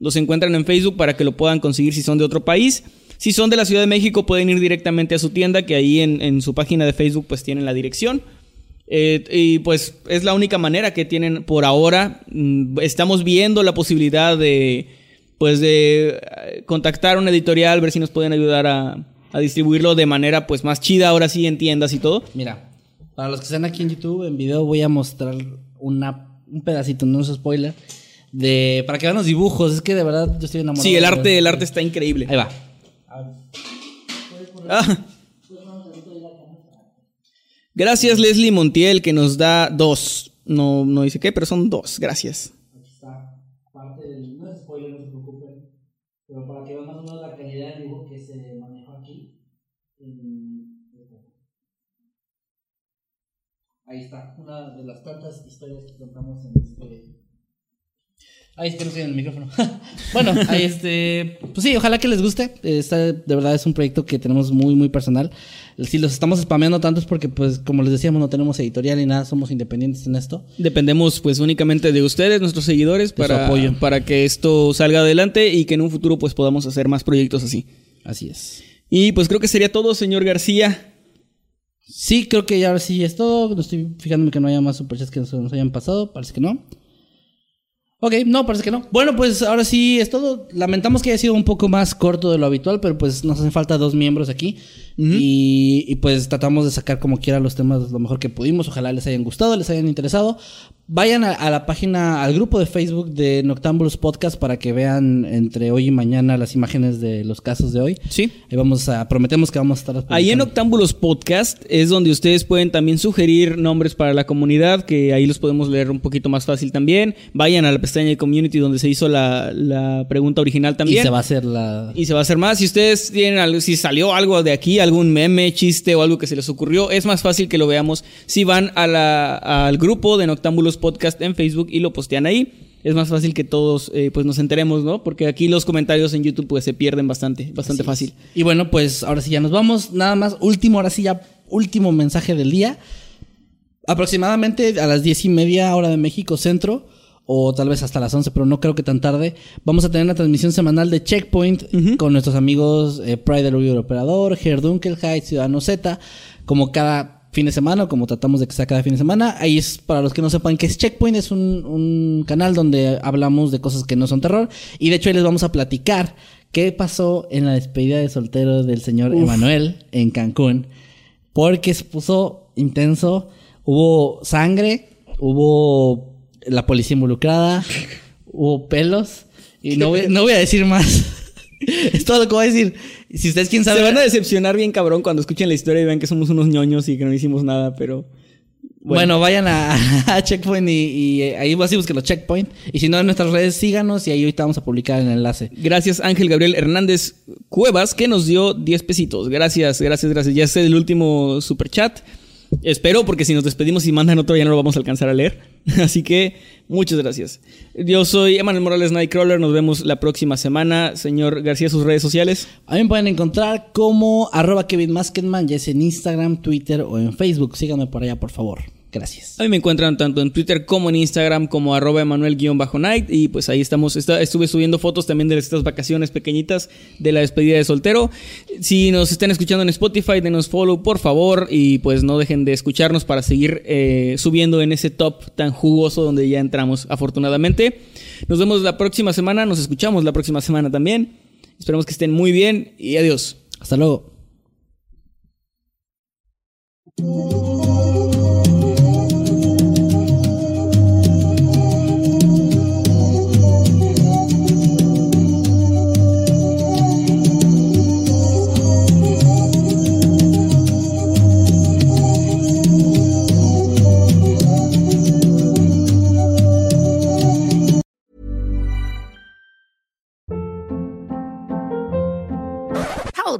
Los encuentran en Facebook para que lo puedan conseguir si son de otro país. Si son de la Ciudad de México, pueden ir directamente a su tienda, que ahí en, en su página de Facebook pues tienen la dirección. Eh, y pues es la única manera que tienen por ahora. Mm, Estamos viendo la posibilidad de pues de eh, contactar a una editorial, ver si nos pueden ayudar a, a distribuirlo de manera pues más chida, ahora sí en tiendas y todo. Mira, para los que están aquí en YouTube, en video voy a mostrar una, un pedacito, no es spoiler, de para que vean los dibujos. Es que de verdad yo estoy enamorado. Sí, el arte, el arte está increíble. Ahí va. Ah. Gracias Leslie Montiel que nos da dos. No, no dice qué, pero son dos. Gracias. Aquí está parte del. No es spoiler, no se preocupen. Pero para que vean más o menos la calidad del dibujo que se manejó aquí. en- Ahí está, una de las tantas historias que contamos en este. Ahí es que no estoy en el micrófono. bueno, ahí este. Pues sí, ojalá que les guste. Esta de verdad es un proyecto que tenemos muy, muy personal. Si los estamos spameando tanto es porque, pues, como les decíamos, no tenemos editorial ni nada, somos independientes en esto. Dependemos pues únicamente de ustedes, nuestros seguidores, su para, apoyo. para que esto salga adelante y que en un futuro pues podamos hacer más proyectos así. Así es. Y pues creo que sería todo, señor García. Sí, creo que ya ahora sí es todo. No estoy fijándome que no haya más superchats que nos hayan pasado. Parece que no. Ok, no, parece que no. Bueno, pues ahora sí es todo. Lamentamos que haya sido un poco más corto de lo habitual, pero pues nos hacen falta dos miembros aquí. y, y, pues tratamos de sacar como quiera los temas lo mejor que pudimos. Ojalá les hayan gustado, les hayan interesado. Vayan a, a la página, al grupo de Facebook de Noctámbulos Podcast para que vean entre hoy y mañana las imágenes de los casos de hoy. Sí. Ahí vamos a, prometemos que vamos a estar Ahí en publicando. Octámbulos Podcast es donde ustedes pueden también sugerir nombres para la comunidad, que ahí los podemos leer un poquito más fácil también. Vayan a la pestaña de Community donde se hizo la, la pregunta original Y también. se va a hacer la... Y se va a hacer más. Si ustedes tienen algo, si salió algo de aquí, algún meme, chiste o algo que se les ocurrió, es más fácil que lo veamos si van a la- al grupo de Noctámbulos Podcast en Facebook y lo postean ahí. Es más fácil que todos eh, pues nos enteremos, ¿no? Porque aquí los comentarios en YouTube pues se pierden bastante, bastante fácil. Y bueno, pues ahora sí ya nos vamos. Nada más, último, ahora sí ya, último mensaje del día. Aproximadamente a las diez y media hora de México Centro, o tal vez hasta las 11, pero no creo que tan tarde, vamos a tener una transmisión semanal de Checkpoint con nuestros amigos eh, Pride del Operador, Herdunkelheit, Ciudadano Z, como cada fin de semana, como tratamos de que sea cada fin de semana. Ahí es, para los que no sepan que es Checkpoint, es un, un canal donde hablamos de cosas que no son terror. Y de hecho ahí les vamos a platicar qué pasó en la despedida de soltero del señor Emanuel en Cancún. Porque se puso intenso. Hubo sangre, hubo la policía involucrada, hubo pelos. Y no voy, no voy a decir más. es todo lo que voy a decir. Si ustedes quieren Se saber. van a decepcionar bien cabrón cuando escuchen la historia y vean que somos unos ñoños y que no hicimos nada, pero... Bueno, vayan a, a Checkpoint y, y, eh, ahí así busquen los Checkpoint. Y si no, en nuestras redes síganos y ahí ahorita vamos a publicar el enlace. Gracias Ángel Gabriel Hernández Cuevas que nos dio 10 pesitos. Gracias, gracias, gracias. Ya es el último super chat. Espero porque si nos despedimos y mandan otro ya no lo vamos a alcanzar a leer. Así que muchas gracias. Yo soy Emanuel Morales Nightcrawler. Nos vemos la próxima semana. Señor García, sus redes sociales. A mí me pueden encontrar como arroba Kevin ya es en Instagram, Twitter o en Facebook. Síganme por allá, por favor. Gracias. A mí me encuentran tanto en Twitter como en Instagram como arroba emanuel-night y pues ahí estamos, estuve subiendo fotos también de estas vacaciones pequeñitas de la despedida de soltero. Si nos están escuchando en Spotify, denos follow por favor y pues no dejen de escucharnos para seguir eh, subiendo en ese top tan jugoso donde ya entramos afortunadamente. Nos vemos la próxima semana, nos escuchamos la próxima semana también. Esperemos que estén muy bien y adiós. Hasta luego.